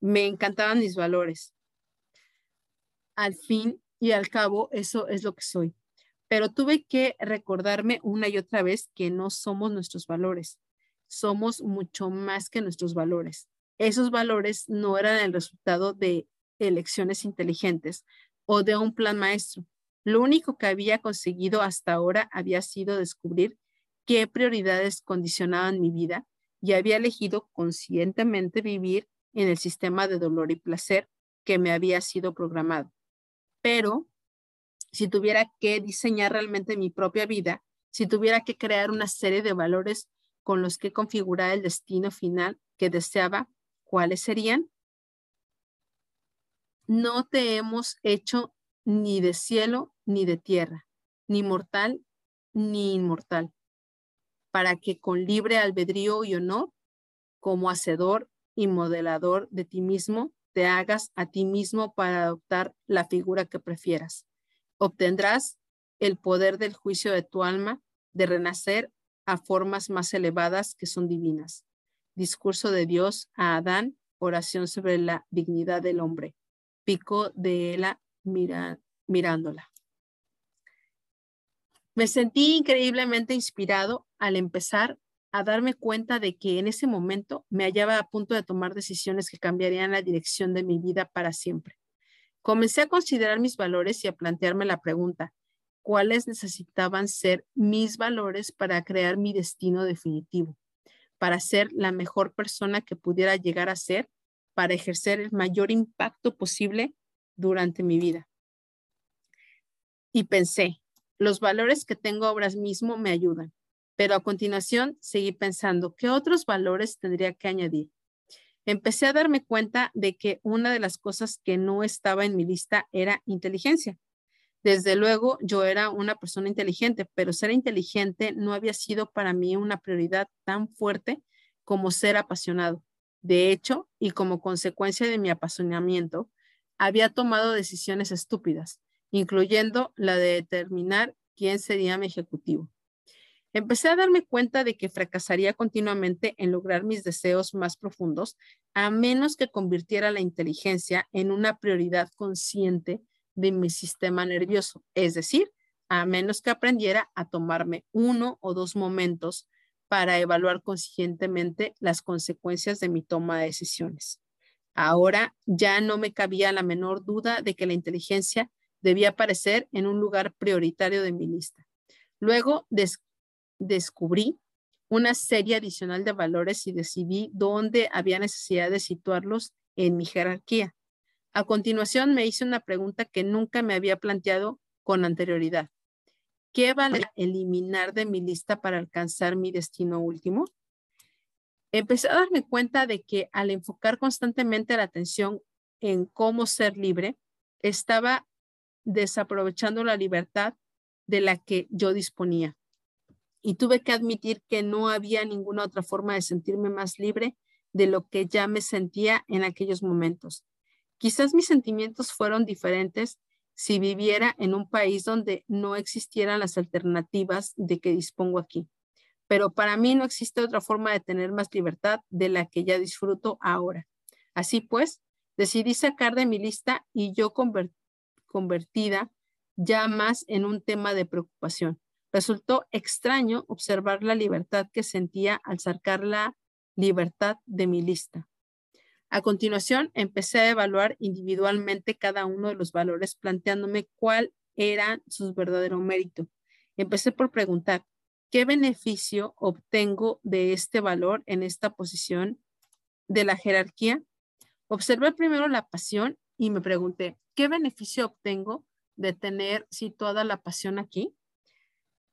me encantaban mis valores. Al fin y al cabo, eso es lo que soy. Pero tuve que recordarme una y otra vez que no somos nuestros valores. Somos mucho más que nuestros valores. Esos valores no eran el resultado de elecciones inteligentes, o de un plan maestro. Lo único que había conseguido hasta ahora había sido descubrir qué prioridades condicionaban mi vida y había elegido conscientemente vivir en el sistema de dolor y placer que me había sido programado. Pero si tuviera que diseñar realmente mi propia vida, si tuviera que crear una serie de valores con los que configurar el destino final que deseaba, ¿cuáles serían? no te hemos hecho ni de cielo ni de tierra, ni mortal ni inmortal, para que con libre albedrío y honor como hacedor y modelador de ti mismo, te hagas a ti mismo para adoptar la figura que prefieras. Obtendrás el poder del juicio de tu alma de renacer a formas más elevadas que son divinas. Discurso de Dios a Adán, oración sobre la dignidad del hombre. Pico de Ela mirándola. Me sentí increíblemente inspirado al empezar a darme cuenta de que en ese momento me hallaba a punto de tomar decisiones que cambiarían la dirección de mi vida para siempre. Comencé a considerar mis valores y a plantearme la pregunta, ¿cuáles necesitaban ser mis valores para crear mi destino definitivo? Para ser la mejor persona que pudiera llegar a ser, para ejercer el mayor impacto posible durante mi vida. Y pensé, los valores que tengo ahora mismo me ayudan pero a continuación seguí pensando, ¿qué otros valores tendría que añadir? Empecé a darme cuenta de que una de las cosas que no estaba en mi lista era inteligencia. Desde luego, yo era una persona inteligente, pero ser inteligente no había sido para mí una prioridad tan fuerte como ser apasionado. De hecho, y como consecuencia de mi apasionamiento, había tomado decisiones estúpidas, incluyendo la de determinar quién sería mi ejecutivo. Empecé a darme cuenta de que fracasaría continuamente en lograr mis deseos más profundos, a menos que convirtiera la inteligencia en una prioridad consciente de mi sistema nervioso, es decir, a menos que aprendiera a tomarme uno o dos momentos para evaluar conscientemente las consecuencias de mi toma de decisiones. Ahora ya no me cabía la menor duda de que la inteligencia debía aparecer en un lugar prioritario de mi lista. Luego, descubrí una serie adicional de valores y decidí dónde había necesidad de situarlos en mi jerarquía. A continuación me hice una pregunta que nunca me había planteado con anterioridad. ¿Qué vale eliminar de mi lista para alcanzar mi destino último? Empecé a darme cuenta de que al enfocar constantemente la atención en cómo ser libre, estaba desaprovechando la libertad de la que yo disponía y tuve que admitir que no había ninguna otra forma de sentirme más libre de lo que ya me sentía en aquellos momentos. Quizás mis sentimientos fueron diferentes si viviera en un país donde no existieran las alternativas de que dispongo aquí. Pero para mí no existe otra forma de tener más libertad de la que ya disfruto ahora. Así pues, decidí sacar de mi lista y yo convertida ya más en un tema de preocupación. Resultó extraño observar la libertad que sentía al sacar la libertad de mi lista. A continuación, empecé a evaluar individualmente cada uno de los valores, planteándome cuál era su verdadero mérito. Empecé por preguntar, ¿qué beneficio obtengo de este valor en esta posición de la jerarquía? Observé primero la pasión y me pregunté, ¿qué beneficio obtengo de tener situada la pasión aquí?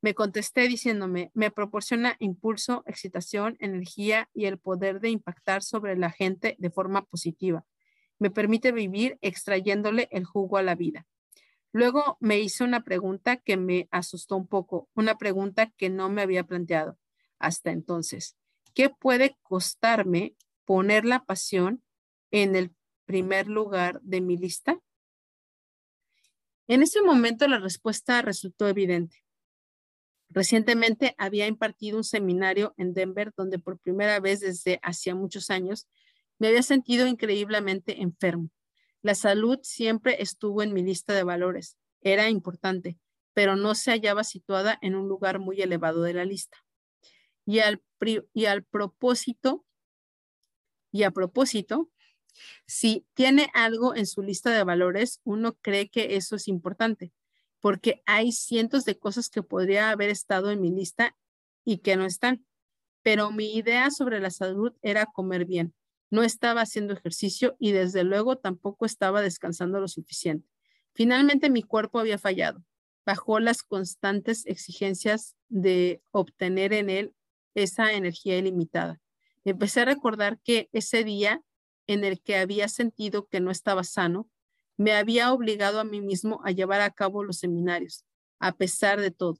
Me contesté diciéndome, me proporciona impulso, excitación, energía y el poder de impactar sobre la gente de forma positiva. Me permite vivir extrayéndole el jugo a la vida. Luego me hice una pregunta que me asustó un poco, una pregunta que no me había planteado hasta entonces. ¿Qué puede costarme poner la pasión en el primer lugar de mi lista? En ese momento la respuesta resultó evidente. Recientemente había impartido un seminario en Denver donde por primera vez desde hacía muchos años me había sentido increíblemente enfermo. La salud siempre estuvo en mi lista de valores. Era importante, pero no se hallaba situada en un lugar muy elevado de la lista. Y al, y al propósito, y a propósito, si tiene algo en su lista de valores, uno cree que eso es importante porque hay cientos de cosas que podría haber estado en mi lista y que no están. Pero mi idea sobre la salud era comer bien. No estaba haciendo ejercicio y desde luego tampoco estaba descansando lo suficiente. Finalmente mi cuerpo había fallado. Bajó las constantes exigencias de obtener en él esa energía ilimitada. Empecé a recordar que ese día en el que había sentido que no estaba sano, me había obligado a mí mismo a llevar a cabo los seminarios, a pesar de todo.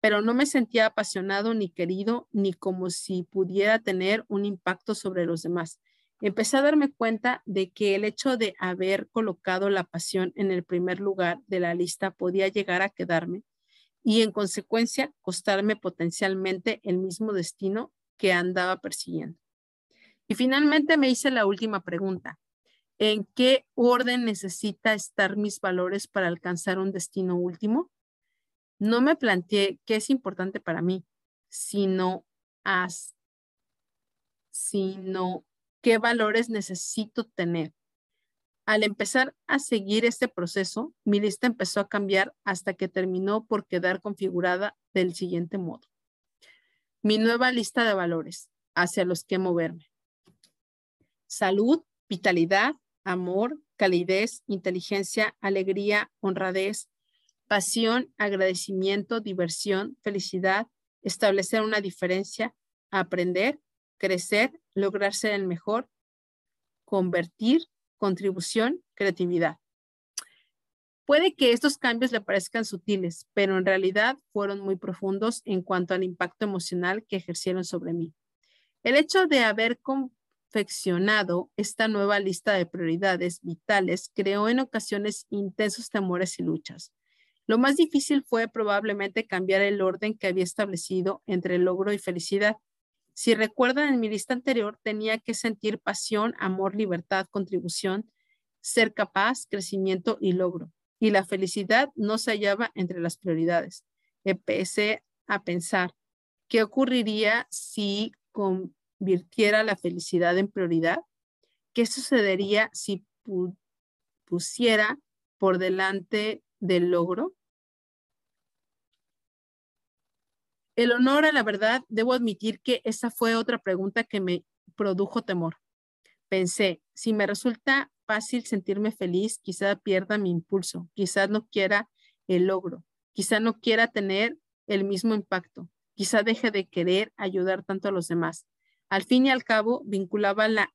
pero no me sentía apasionado ni querido, ni como si pudiera tener un impacto sobre los demás. Empecé a darme cuenta de que el hecho de haber colocado la pasión en el primer lugar de la lista podía llegar a quedarme y en consecuencia costarme potencialmente el mismo destino que andaba persiguiendo. Y finalmente me hice la última pregunta. ¿En qué orden necesita estar mis valores para alcanzar un destino último? No me planteé qué es importante para mí, sino, sino qué valores necesito tener. Al empezar a seguir este proceso, mi lista empezó a cambiar hasta que terminó por quedar configurada del siguiente modo. Mi nueva lista de valores hacia los que moverme. Salud, vitalidad, amor, calidez, inteligencia, alegría, honradez, pasión, agradecimiento, diversión, felicidad, establecer una diferencia, aprender, crecer, lograr ser el mejor, convertir, contribución, creatividad. Puede que estos cambios le parezcan sutiles, pero en realidad fueron muy profundos en cuanto al impacto emocional que ejercieron sobre mí. El hecho de haber confeccionado esta nueva lista de prioridades vitales creó en ocasiones intensos temores y luchas. Lo más difícil fue probablemente cambiar el orden que había establecido entre logro y felicidad, si recuerdan en mi lista anterior, tenía que sentir pasión, amor, libertad, contribución, ser capaz, crecimiento y logro. Y la felicidad no se hallaba entre las prioridades. Empecé a pensar, ¿qué ocurriría si la felicidad en prioridad? ¿Qué sucedería si pusiera por delante del logro? El honor a la verdad, debo admitir que esa fue otra pregunta que me produjo temor. Pensé, si me resulta fácil sentirme feliz, quizá pierda mi impulso, quizá no quiera el logro, quizá no quiera tener el mismo impacto, quizá deje de querer ayudar tanto a los demás. Al fin y al cabo, vinculaba la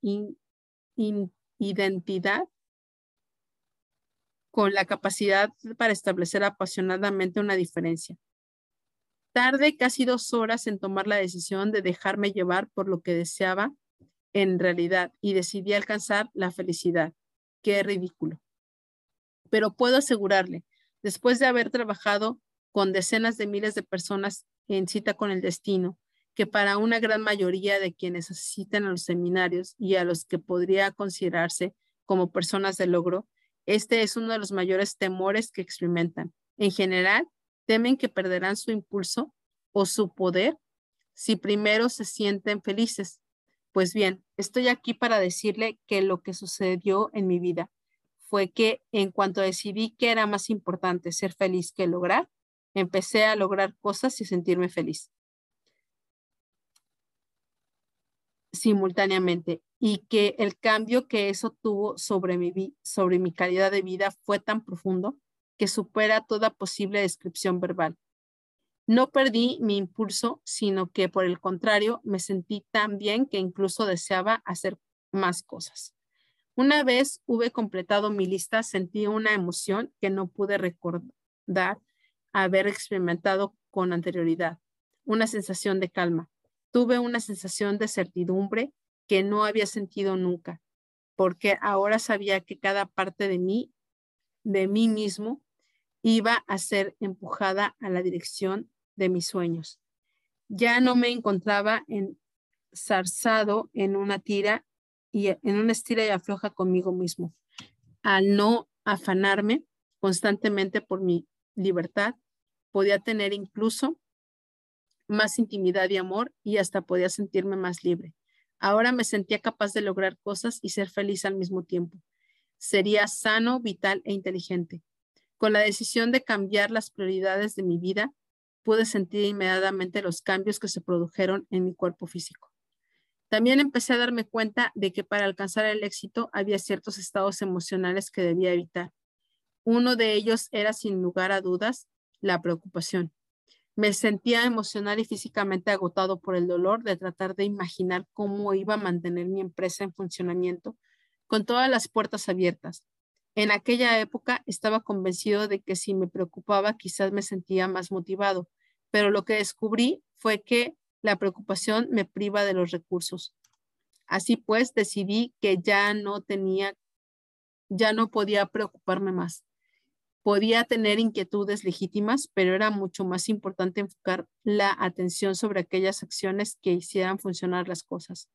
identidad con la capacidad para establecer apasionadamente una diferencia. Tardé casi dos horas en tomar la decisión de dejarme llevar por lo que deseaba en realidad y decidí alcanzar la felicidad. Qué ridículo. Pero puedo asegurarle, después de haber trabajado con decenas de miles de personas en cita con el destino, que para una gran mayoría de quienes asisten a los seminarios y a los que podría considerarse como personas de logro, este es uno de los mayores temores que experimentan. En general, temen que perderán su impulso o su poder si primero se sienten felices. Pues bien, estoy aquí para decirle que lo que sucedió en mi vida fue que en cuanto decidí que era más importante ser feliz que lograr, empecé a lograr cosas y sentirme feliz. Simultáneamente y que el cambio que eso tuvo sobre mi, sobre mi calidad de vida fue tan profundo que supera toda posible descripción verbal. No perdí mi impulso, sino que por el contrario me sentí tan bien que incluso deseaba hacer más cosas. Una vez hube completado mi lista, sentí una emoción que no pude recordar haber experimentado con anterioridad, una sensación de calma. Tuve una sensación de certidumbre que no había sentido nunca, porque ahora sabía que cada parte de mí, de mí mismo, iba a ser empujada a la dirección de mis sueños. Ya no me encontraba ensarzado en una tira y en una estira y afloja conmigo mismo. Al no afanarme constantemente por mi libertad, podía tener incluso más intimidad y amor y hasta podía sentirme más libre. Ahora me sentía capaz de lograr cosas y ser feliz al mismo tiempo. Sería sano, vital e inteligente. Con la decisión de cambiar las prioridades de mi vida, pude sentir inmediatamente los cambios que se produjeron en mi cuerpo físico. También empecé a darme cuenta de que para alcanzar el éxito había ciertos estados emocionales que debía evitar. Uno de ellos era, sin lugar a dudas, la preocupación. Me sentía emocional y físicamente agotado por el dolor de tratar de imaginar cómo iba a mantener mi empresa en funcionamiento con todas las puertas abiertas, en aquella época estaba convencido de que si me preocupaba quizás me sentía más motivado, pero lo que descubrí fue que la preocupación me priva de los recursos. Así pues, decidí que ya no tenía, ya no podía preocuparme más. Podía tener inquietudes legítimas, pero era mucho más importante enfocar la atención sobre aquellas acciones que hicieran funcionar las cosas.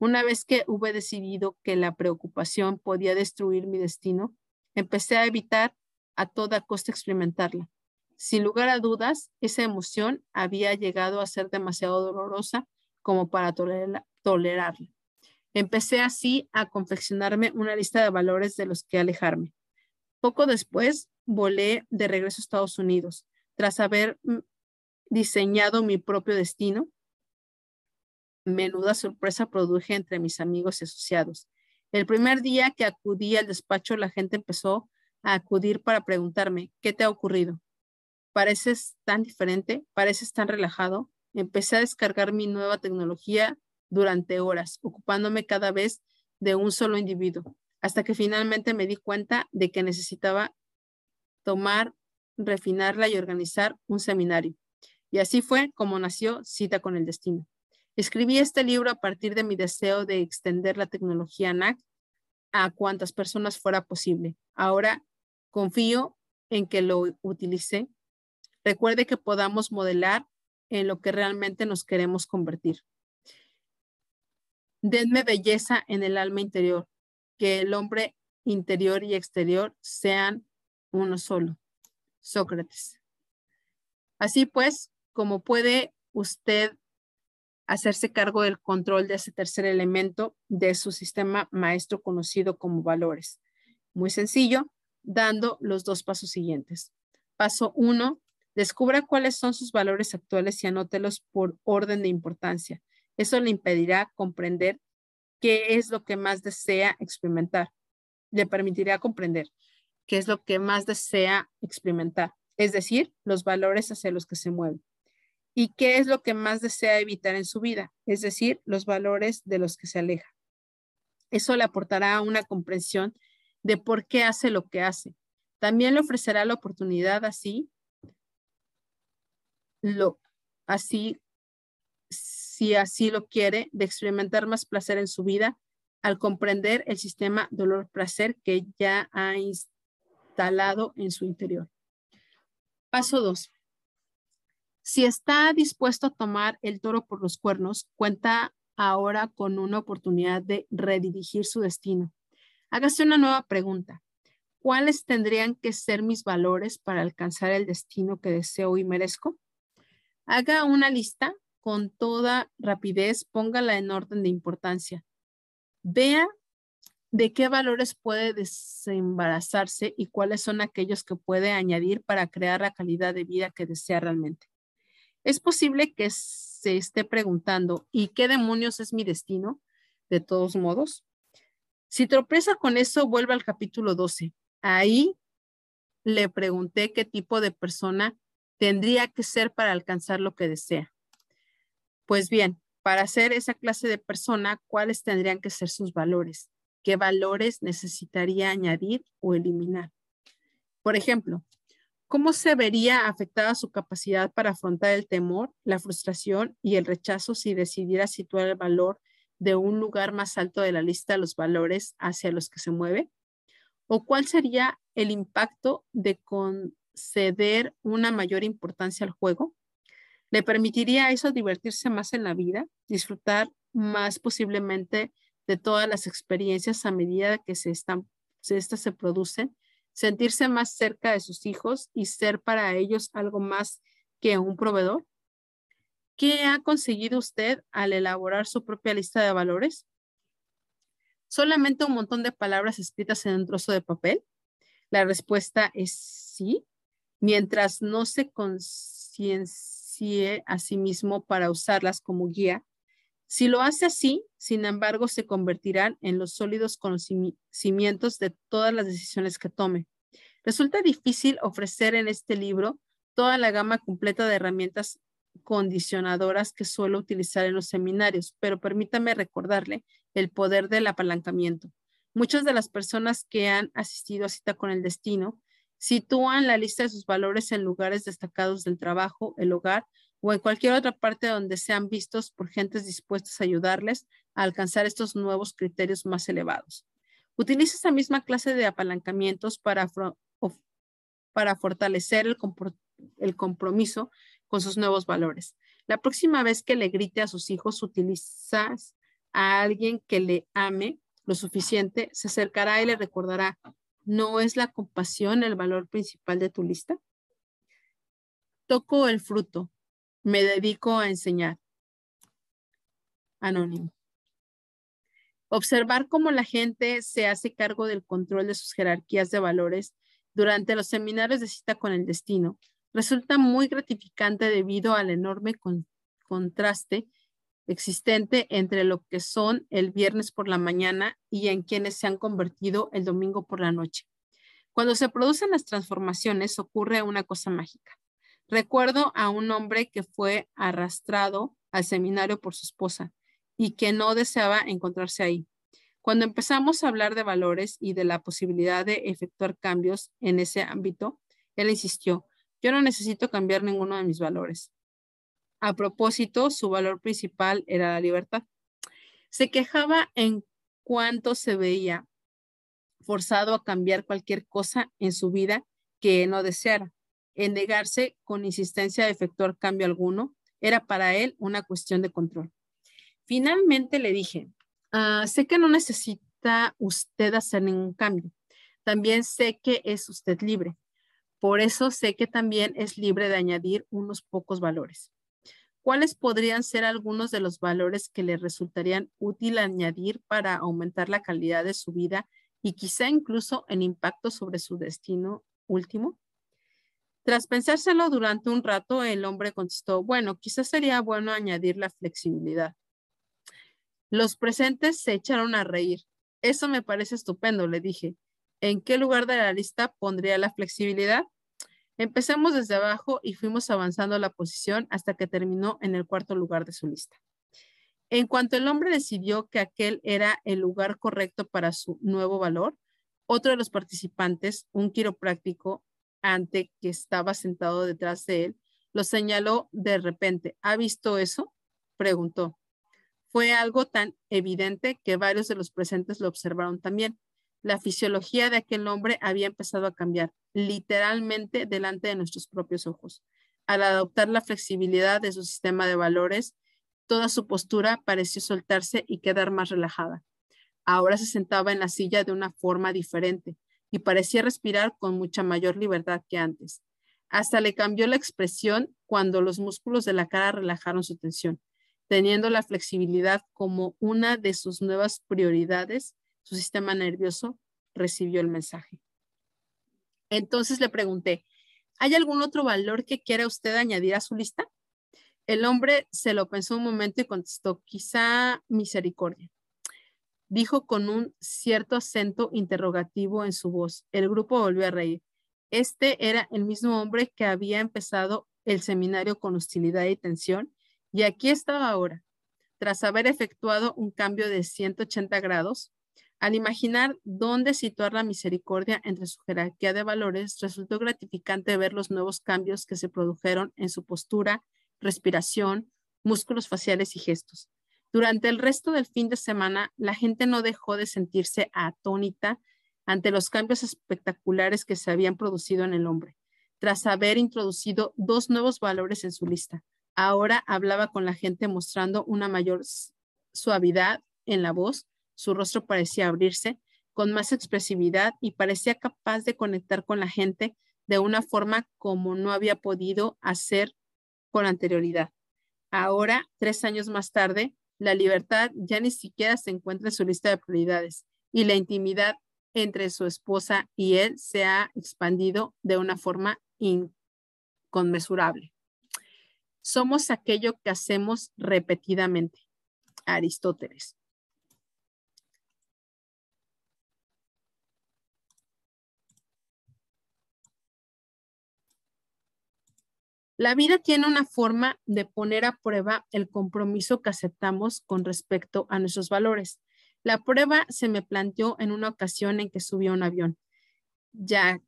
Una vez que hube decidido que la preocupación podía destruir mi destino, empecé a evitar a toda costa experimentarla. Sin lugar a dudas, esa emoción había llegado a ser demasiado dolorosa como para tolerarla. Empecé así a confeccionarme una lista de valores de los que alejarme. Poco después, volé de regreso a Estados Unidos. Tras haber mm, diseñado mi propio destino, menuda sorpresa produje entre mis amigos y asociados. El primer día que acudí al despacho, la gente empezó a acudir para preguntarme, ¿qué te ha ocurrido? pareces tan diferente, pareces tan relajado. Empecé a descargar mi nueva tecnología durante horas, ocupándome cada vez de un solo individuo, hasta que finalmente me di cuenta de que necesitaba tomar, refinarla y organizar un seminario. Y así fue como nació Cita con el Destino. Escribí este libro a partir de mi deseo de extender la tecnología NAC a cuantas personas fuera posible. Ahora confío en que lo utilice Recuerde que podamos modelar en lo que realmente nos queremos convertir. Denme belleza en el alma interior, que el hombre interior y exterior sean uno solo. Sócrates. Así pues, como puede usted hacerse cargo del control de ese tercer elemento de su sistema maestro conocido como valores. Muy sencillo, dando los dos pasos siguientes. Paso uno, Descubra cuáles son sus valores actuales y anótelos por orden de importancia. Eso le impedirá comprender qué es lo que más desea experimentar. Le permitirá comprender qué es lo que más desea experimentar, es decir, los valores hacia los que se mueve. ¿Y qué es lo que más desea evitar en su vida? Es decir, los valores de los que se aleja. Eso le aportará una comprensión de por qué hace lo que hace. También le ofrecerá la oportunidad así lo, así, si así lo quiere, de experimentar más placer en su vida al comprender el sistema dolor-placer que ya ha instalado en su interior. Paso 2. Si está dispuesto a tomar el toro por los cuernos, cuenta ahora con una oportunidad de redirigir su destino. Hágase una nueva pregunta. ¿Cuáles tendrían que ser mis valores para alcanzar el destino que deseo y merezco? Haga una lista con toda rapidez, póngala en orden de importancia. Vea de qué valores puede desembarazarse y cuáles son aquellos que puede añadir para crear la calidad de vida que desea realmente. Es posible que se esté preguntando, ¿y qué demonios es mi destino? De todos modos, si tropieza con eso, vuelve al capítulo 12. Ahí le pregunté qué tipo de persona tendría que ser para alcanzar lo que desea. Pues bien, para ser esa clase de persona, ¿cuáles tendrían que ser sus valores? ¿Qué valores necesitaría añadir o eliminar? Por ejemplo, ¿cómo se vería afectada su capacidad para afrontar el temor, la frustración y el rechazo si decidiera situar el valor de un lugar más alto de la lista de los valores hacia los que se mueve? ¿O cuál sería el impacto de con ceder una mayor importancia al juego? ¿Le permitiría eso divertirse más en la vida, disfrutar más posiblemente de todas las experiencias a medida que se están, estas se producen, sentirse más cerca de sus hijos y ser para ellos algo más que un proveedor? ¿Qué ha conseguido usted al elaborar su propia lista de valores? ¿Solamente un montón de palabras escritas en un trozo de papel? La respuesta es sí mientras no se conciencie a sí mismo para usarlas como guía. Si lo hace así, sin embargo, se convertirán en los sólidos conocimientos de todas las decisiones que tome. Resulta difícil ofrecer en este libro toda la gama completa de herramientas condicionadoras que suelo utilizar en los seminarios, pero permítame recordarle el poder del apalancamiento. Muchas de las personas que han asistido a cita con el destino Sitúan la lista de sus valores en lugares destacados del trabajo, el hogar o en cualquier otra parte donde sean vistos por gentes dispuestas a ayudarles a alcanzar estos nuevos criterios más elevados. Utiliza esa misma clase de apalancamientos para, para fortalecer el, el compromiso con sus nuevos valores. La próxima vez que le grite a sus hijos, utilizas a alguien que le ame lo suficiente, se acercará y le recordará, ¿no es la compasión el valor principal de tu lista? Toco el fruto, me dedico a enseñar. Anónimo. Observar cómo la gente se hace cargo del control de sus jerarquías de valores durante los seminarios de cita con el destino resulta muy gratificante debido al enorme contraste existente entre lo que son el viernes por la mañana y en quienes se han convertido el domingo por la noche. Cuando se producen las transformaciones ocurre una cosa mágica. Recuerdo a un hombre que fue arrastrado al seminario por su esposa y que no deseaba encontrarse ahí. Cuando empezamos a hablar de valores y de la posibilidad de efectuar cambios en ese ámbito, él insistió, yo no necesito cambiar ninguno de mis valores. A propósito, su valor principal era la libertad. Se quejaba en cuanto se veía forzado a cambiar cualquier cosa en su vida que no deseara. En negarse con insistencia a efectuar cambio alguno era para él una cuestión de control. Finalmente le dije, ah, sé que no necesita usted hacer ningún cambio. También sé que es usted libre. Por eso sé que también es libre de añadir unos pocos valores. ¿Cuáles podrían ser algunos de los valores que le resultarían útil añadir para aumentar la calidad de su vida y quizá incluso el impacto sobre su destino último? Tras pensárselo durante un rato, el hombre contestó, bueno, quizás sería bueno añadir la flexibilidad. Los presentes se echaron a reír. Eso me parece estupendo, le dije. ¿En qué lugar de la lista pondría la flexibilidad? Empezamos desde abajo y fuimos avanzando la posición hasta que terminó en el cuarto lugar de su lista. En cuanto el hombre decidió que aquel era el lugar correcto para su nuevo valor, otro de los participantes, un quiropráctico ante que estaba sentado detrás de él, lo señaló de repente. ¿Ha visto eso? preguntó. Fue algo tan evidente que varios de los presentes lo observaron también. La fisiología de aquel hombre había empezado a cambiar, literalmente delante de nuestros propios ojos. Al adoptar la flexibilidad de su sistema de valores, toda su postura pareció soltarse y quedar más relajada. Ahora se sentaba en la silla de una forma diferente y parecía respirar con mucha mayor libertad que antes. Hasta le cambió la expresión cuando los músculos de la cara relajaron su tensión, teniendo la flexibilidad como una de sus nuevas prioridades su sistema nervioso recibió el mensaje. Entonces le pregunté, ¿hay algún otro valor que quiera usted añadir a su lista? El hombre se lo pensó un momento y contestó, quizá misericordia. Dijo con un cierto acento interrogativo en su voz. El grupo volvió a reír. Este era el mismo hombre que había empezado el seminario con hostilidad y tensión, y aquí estaba ahora. Tras haber efectuado un cambio de 180 grados, al imaginar dónde situar la misericordia entre su jerarquía de valores, resultó gratificante ver los nuevos cambios que se produjeron en su postura, respiración, músculos faciales y gestos. Durante el resto del fin de semana, la gente no dejó de sentirse atónita ante los cambios espectaculares que se habían producido en el hombre, tras haber introducido dos nuevos valores en su lista. Ahora hablaba con la gente mostrando una mayor suavidad en la voz, su rostro parecía abrirse con más expresividad y parecía capaz de conectar con la gente de una forma como no había podido hacer con anterioridad. Ahora, tres años más tarde, la libertad ya ni siquiera se encuentra en su lista de prioridades y la intimidad entre su esposa y él se ha expandido de una forma inconmensurable. Somos aquello que hacemos repetidamente. Aristóteles. La vida tiene una forma de poner a prueba el compromiso que aceptamos con respecto a nuestros valores. La prueba se me planteó en una ocasión en que subí a un avión. Ya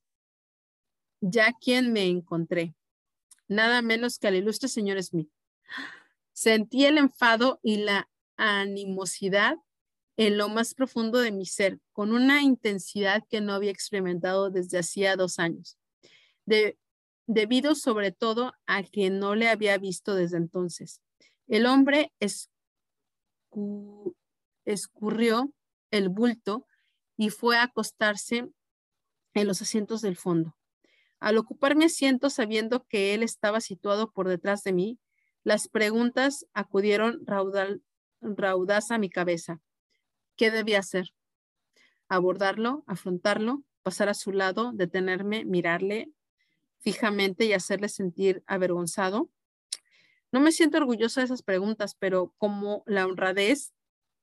ya quien me encontré, nada menos que al ilustre señor Smith. Sentí el enfado y la animosidad en lo más profundo de mi ser, con una intensidad que no había experimentado desde hacía dos años, debido sobre todo a que no le había visto desde entonces. El hombre escurrió el bulto y fue a acostarse en los asientos del fondo. Al ocupar mi asiento, sabiendo que él estaba situado por detrás de mí, las preguntas acudieron raudal, raudaz a mi cabeza. ¿Qué debía hacer? ¿Abordarlo? ¿Afrontarlo? ¿Pasar a su lado? ¿Detenerme? ¿Mirarle fijamente y hacerle sentir avergonzado? No me siento orgullosa de esas preguntas, pero como la honradez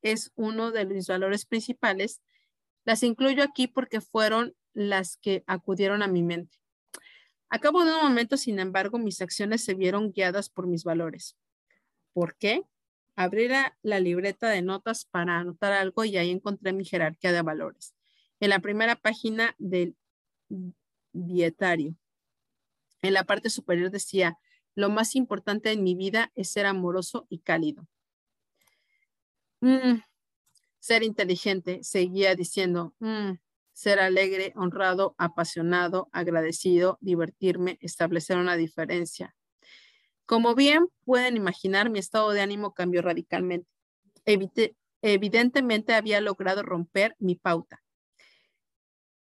es uno de mis valores principales, las incluyo aquí porque fueron las que acudieron a mi mente. A cabo de un momento, sin embargo, mis acciones se vieron guiadas por mis valores. ¿Por qué? Abrí la libreta de notas para anotar algo y ahí encontré mi jerarquía de valores. En la primera página del dietario, en la parte superior decía, lo más importante en mi vida es ser amoroso y cálido. Mm, ser inteligente, seguía diciendo, mm, ser alegre, honrado, apasionado, agradecido, divertirme, establecer una diferencia, como bien pueden imaginar, mi estado de ánimo cambió radicalmente. evidentemente había logrado romper mi pauta.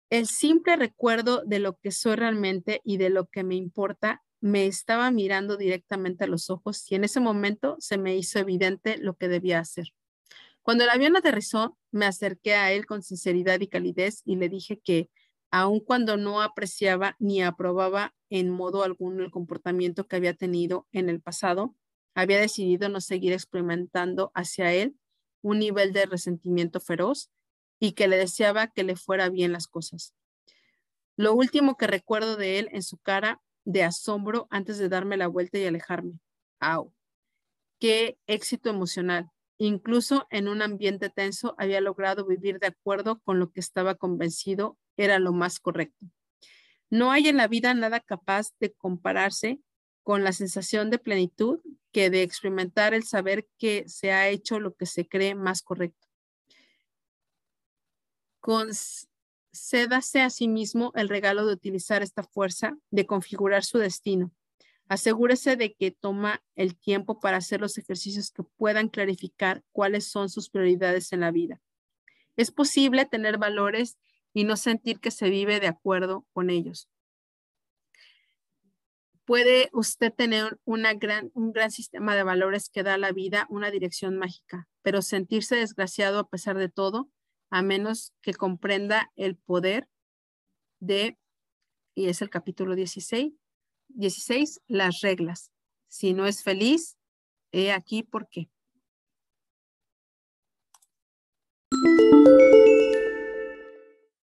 El simple recuerdo de lo que soy realmente y de lo que me importa me estaba mirando directamente a los ojos y en ese momento se me hizo evidente lo que debía hacer. Cuando el avión aterrizó, me acerqué a él con sinceridad y calidez y le dije que aun cuando no apreciaba ni aprobaba en modo alguno el comportamiento que había tenido en el pasado, había decidido no seguir experimentando hacia él un nivel de resentimiento feroz y que le deseaba que le fuera bien las cosas. Lo último que recuerdo de él en su cara de asombro antes de darme la vuelta y alejarme. ¡Au! ¡Qué éxito emocional! Incluso en un ambiente tenso había logrado vivir de acuerdo con lo que estaba convencido era lo más correcto. No hay en la vida nada capaz de compararse con la sensación de plenitud que de experimentar el saber que se ha hecho lo que se cree más correcto. Concédase a sí mismo el regalo de utilizar esta fuerza, de configurar su destino. Asegúrese de que toma el tiempo para hacer los ejercicios que puedan clarificar cuáles son sus prioridades en la vida. Es posible tener valores y no sentir que se vive de acuerdo con ellos. Puede usted tener una gran, un gran sistema de valores que da a la vida una dirección mágica, pero sentirse desgraciado a pesar de todo, a menos que comprenda el poder de, y es el capítulo 16, 16, las reglas. Si no es feliz, he aquí por qué.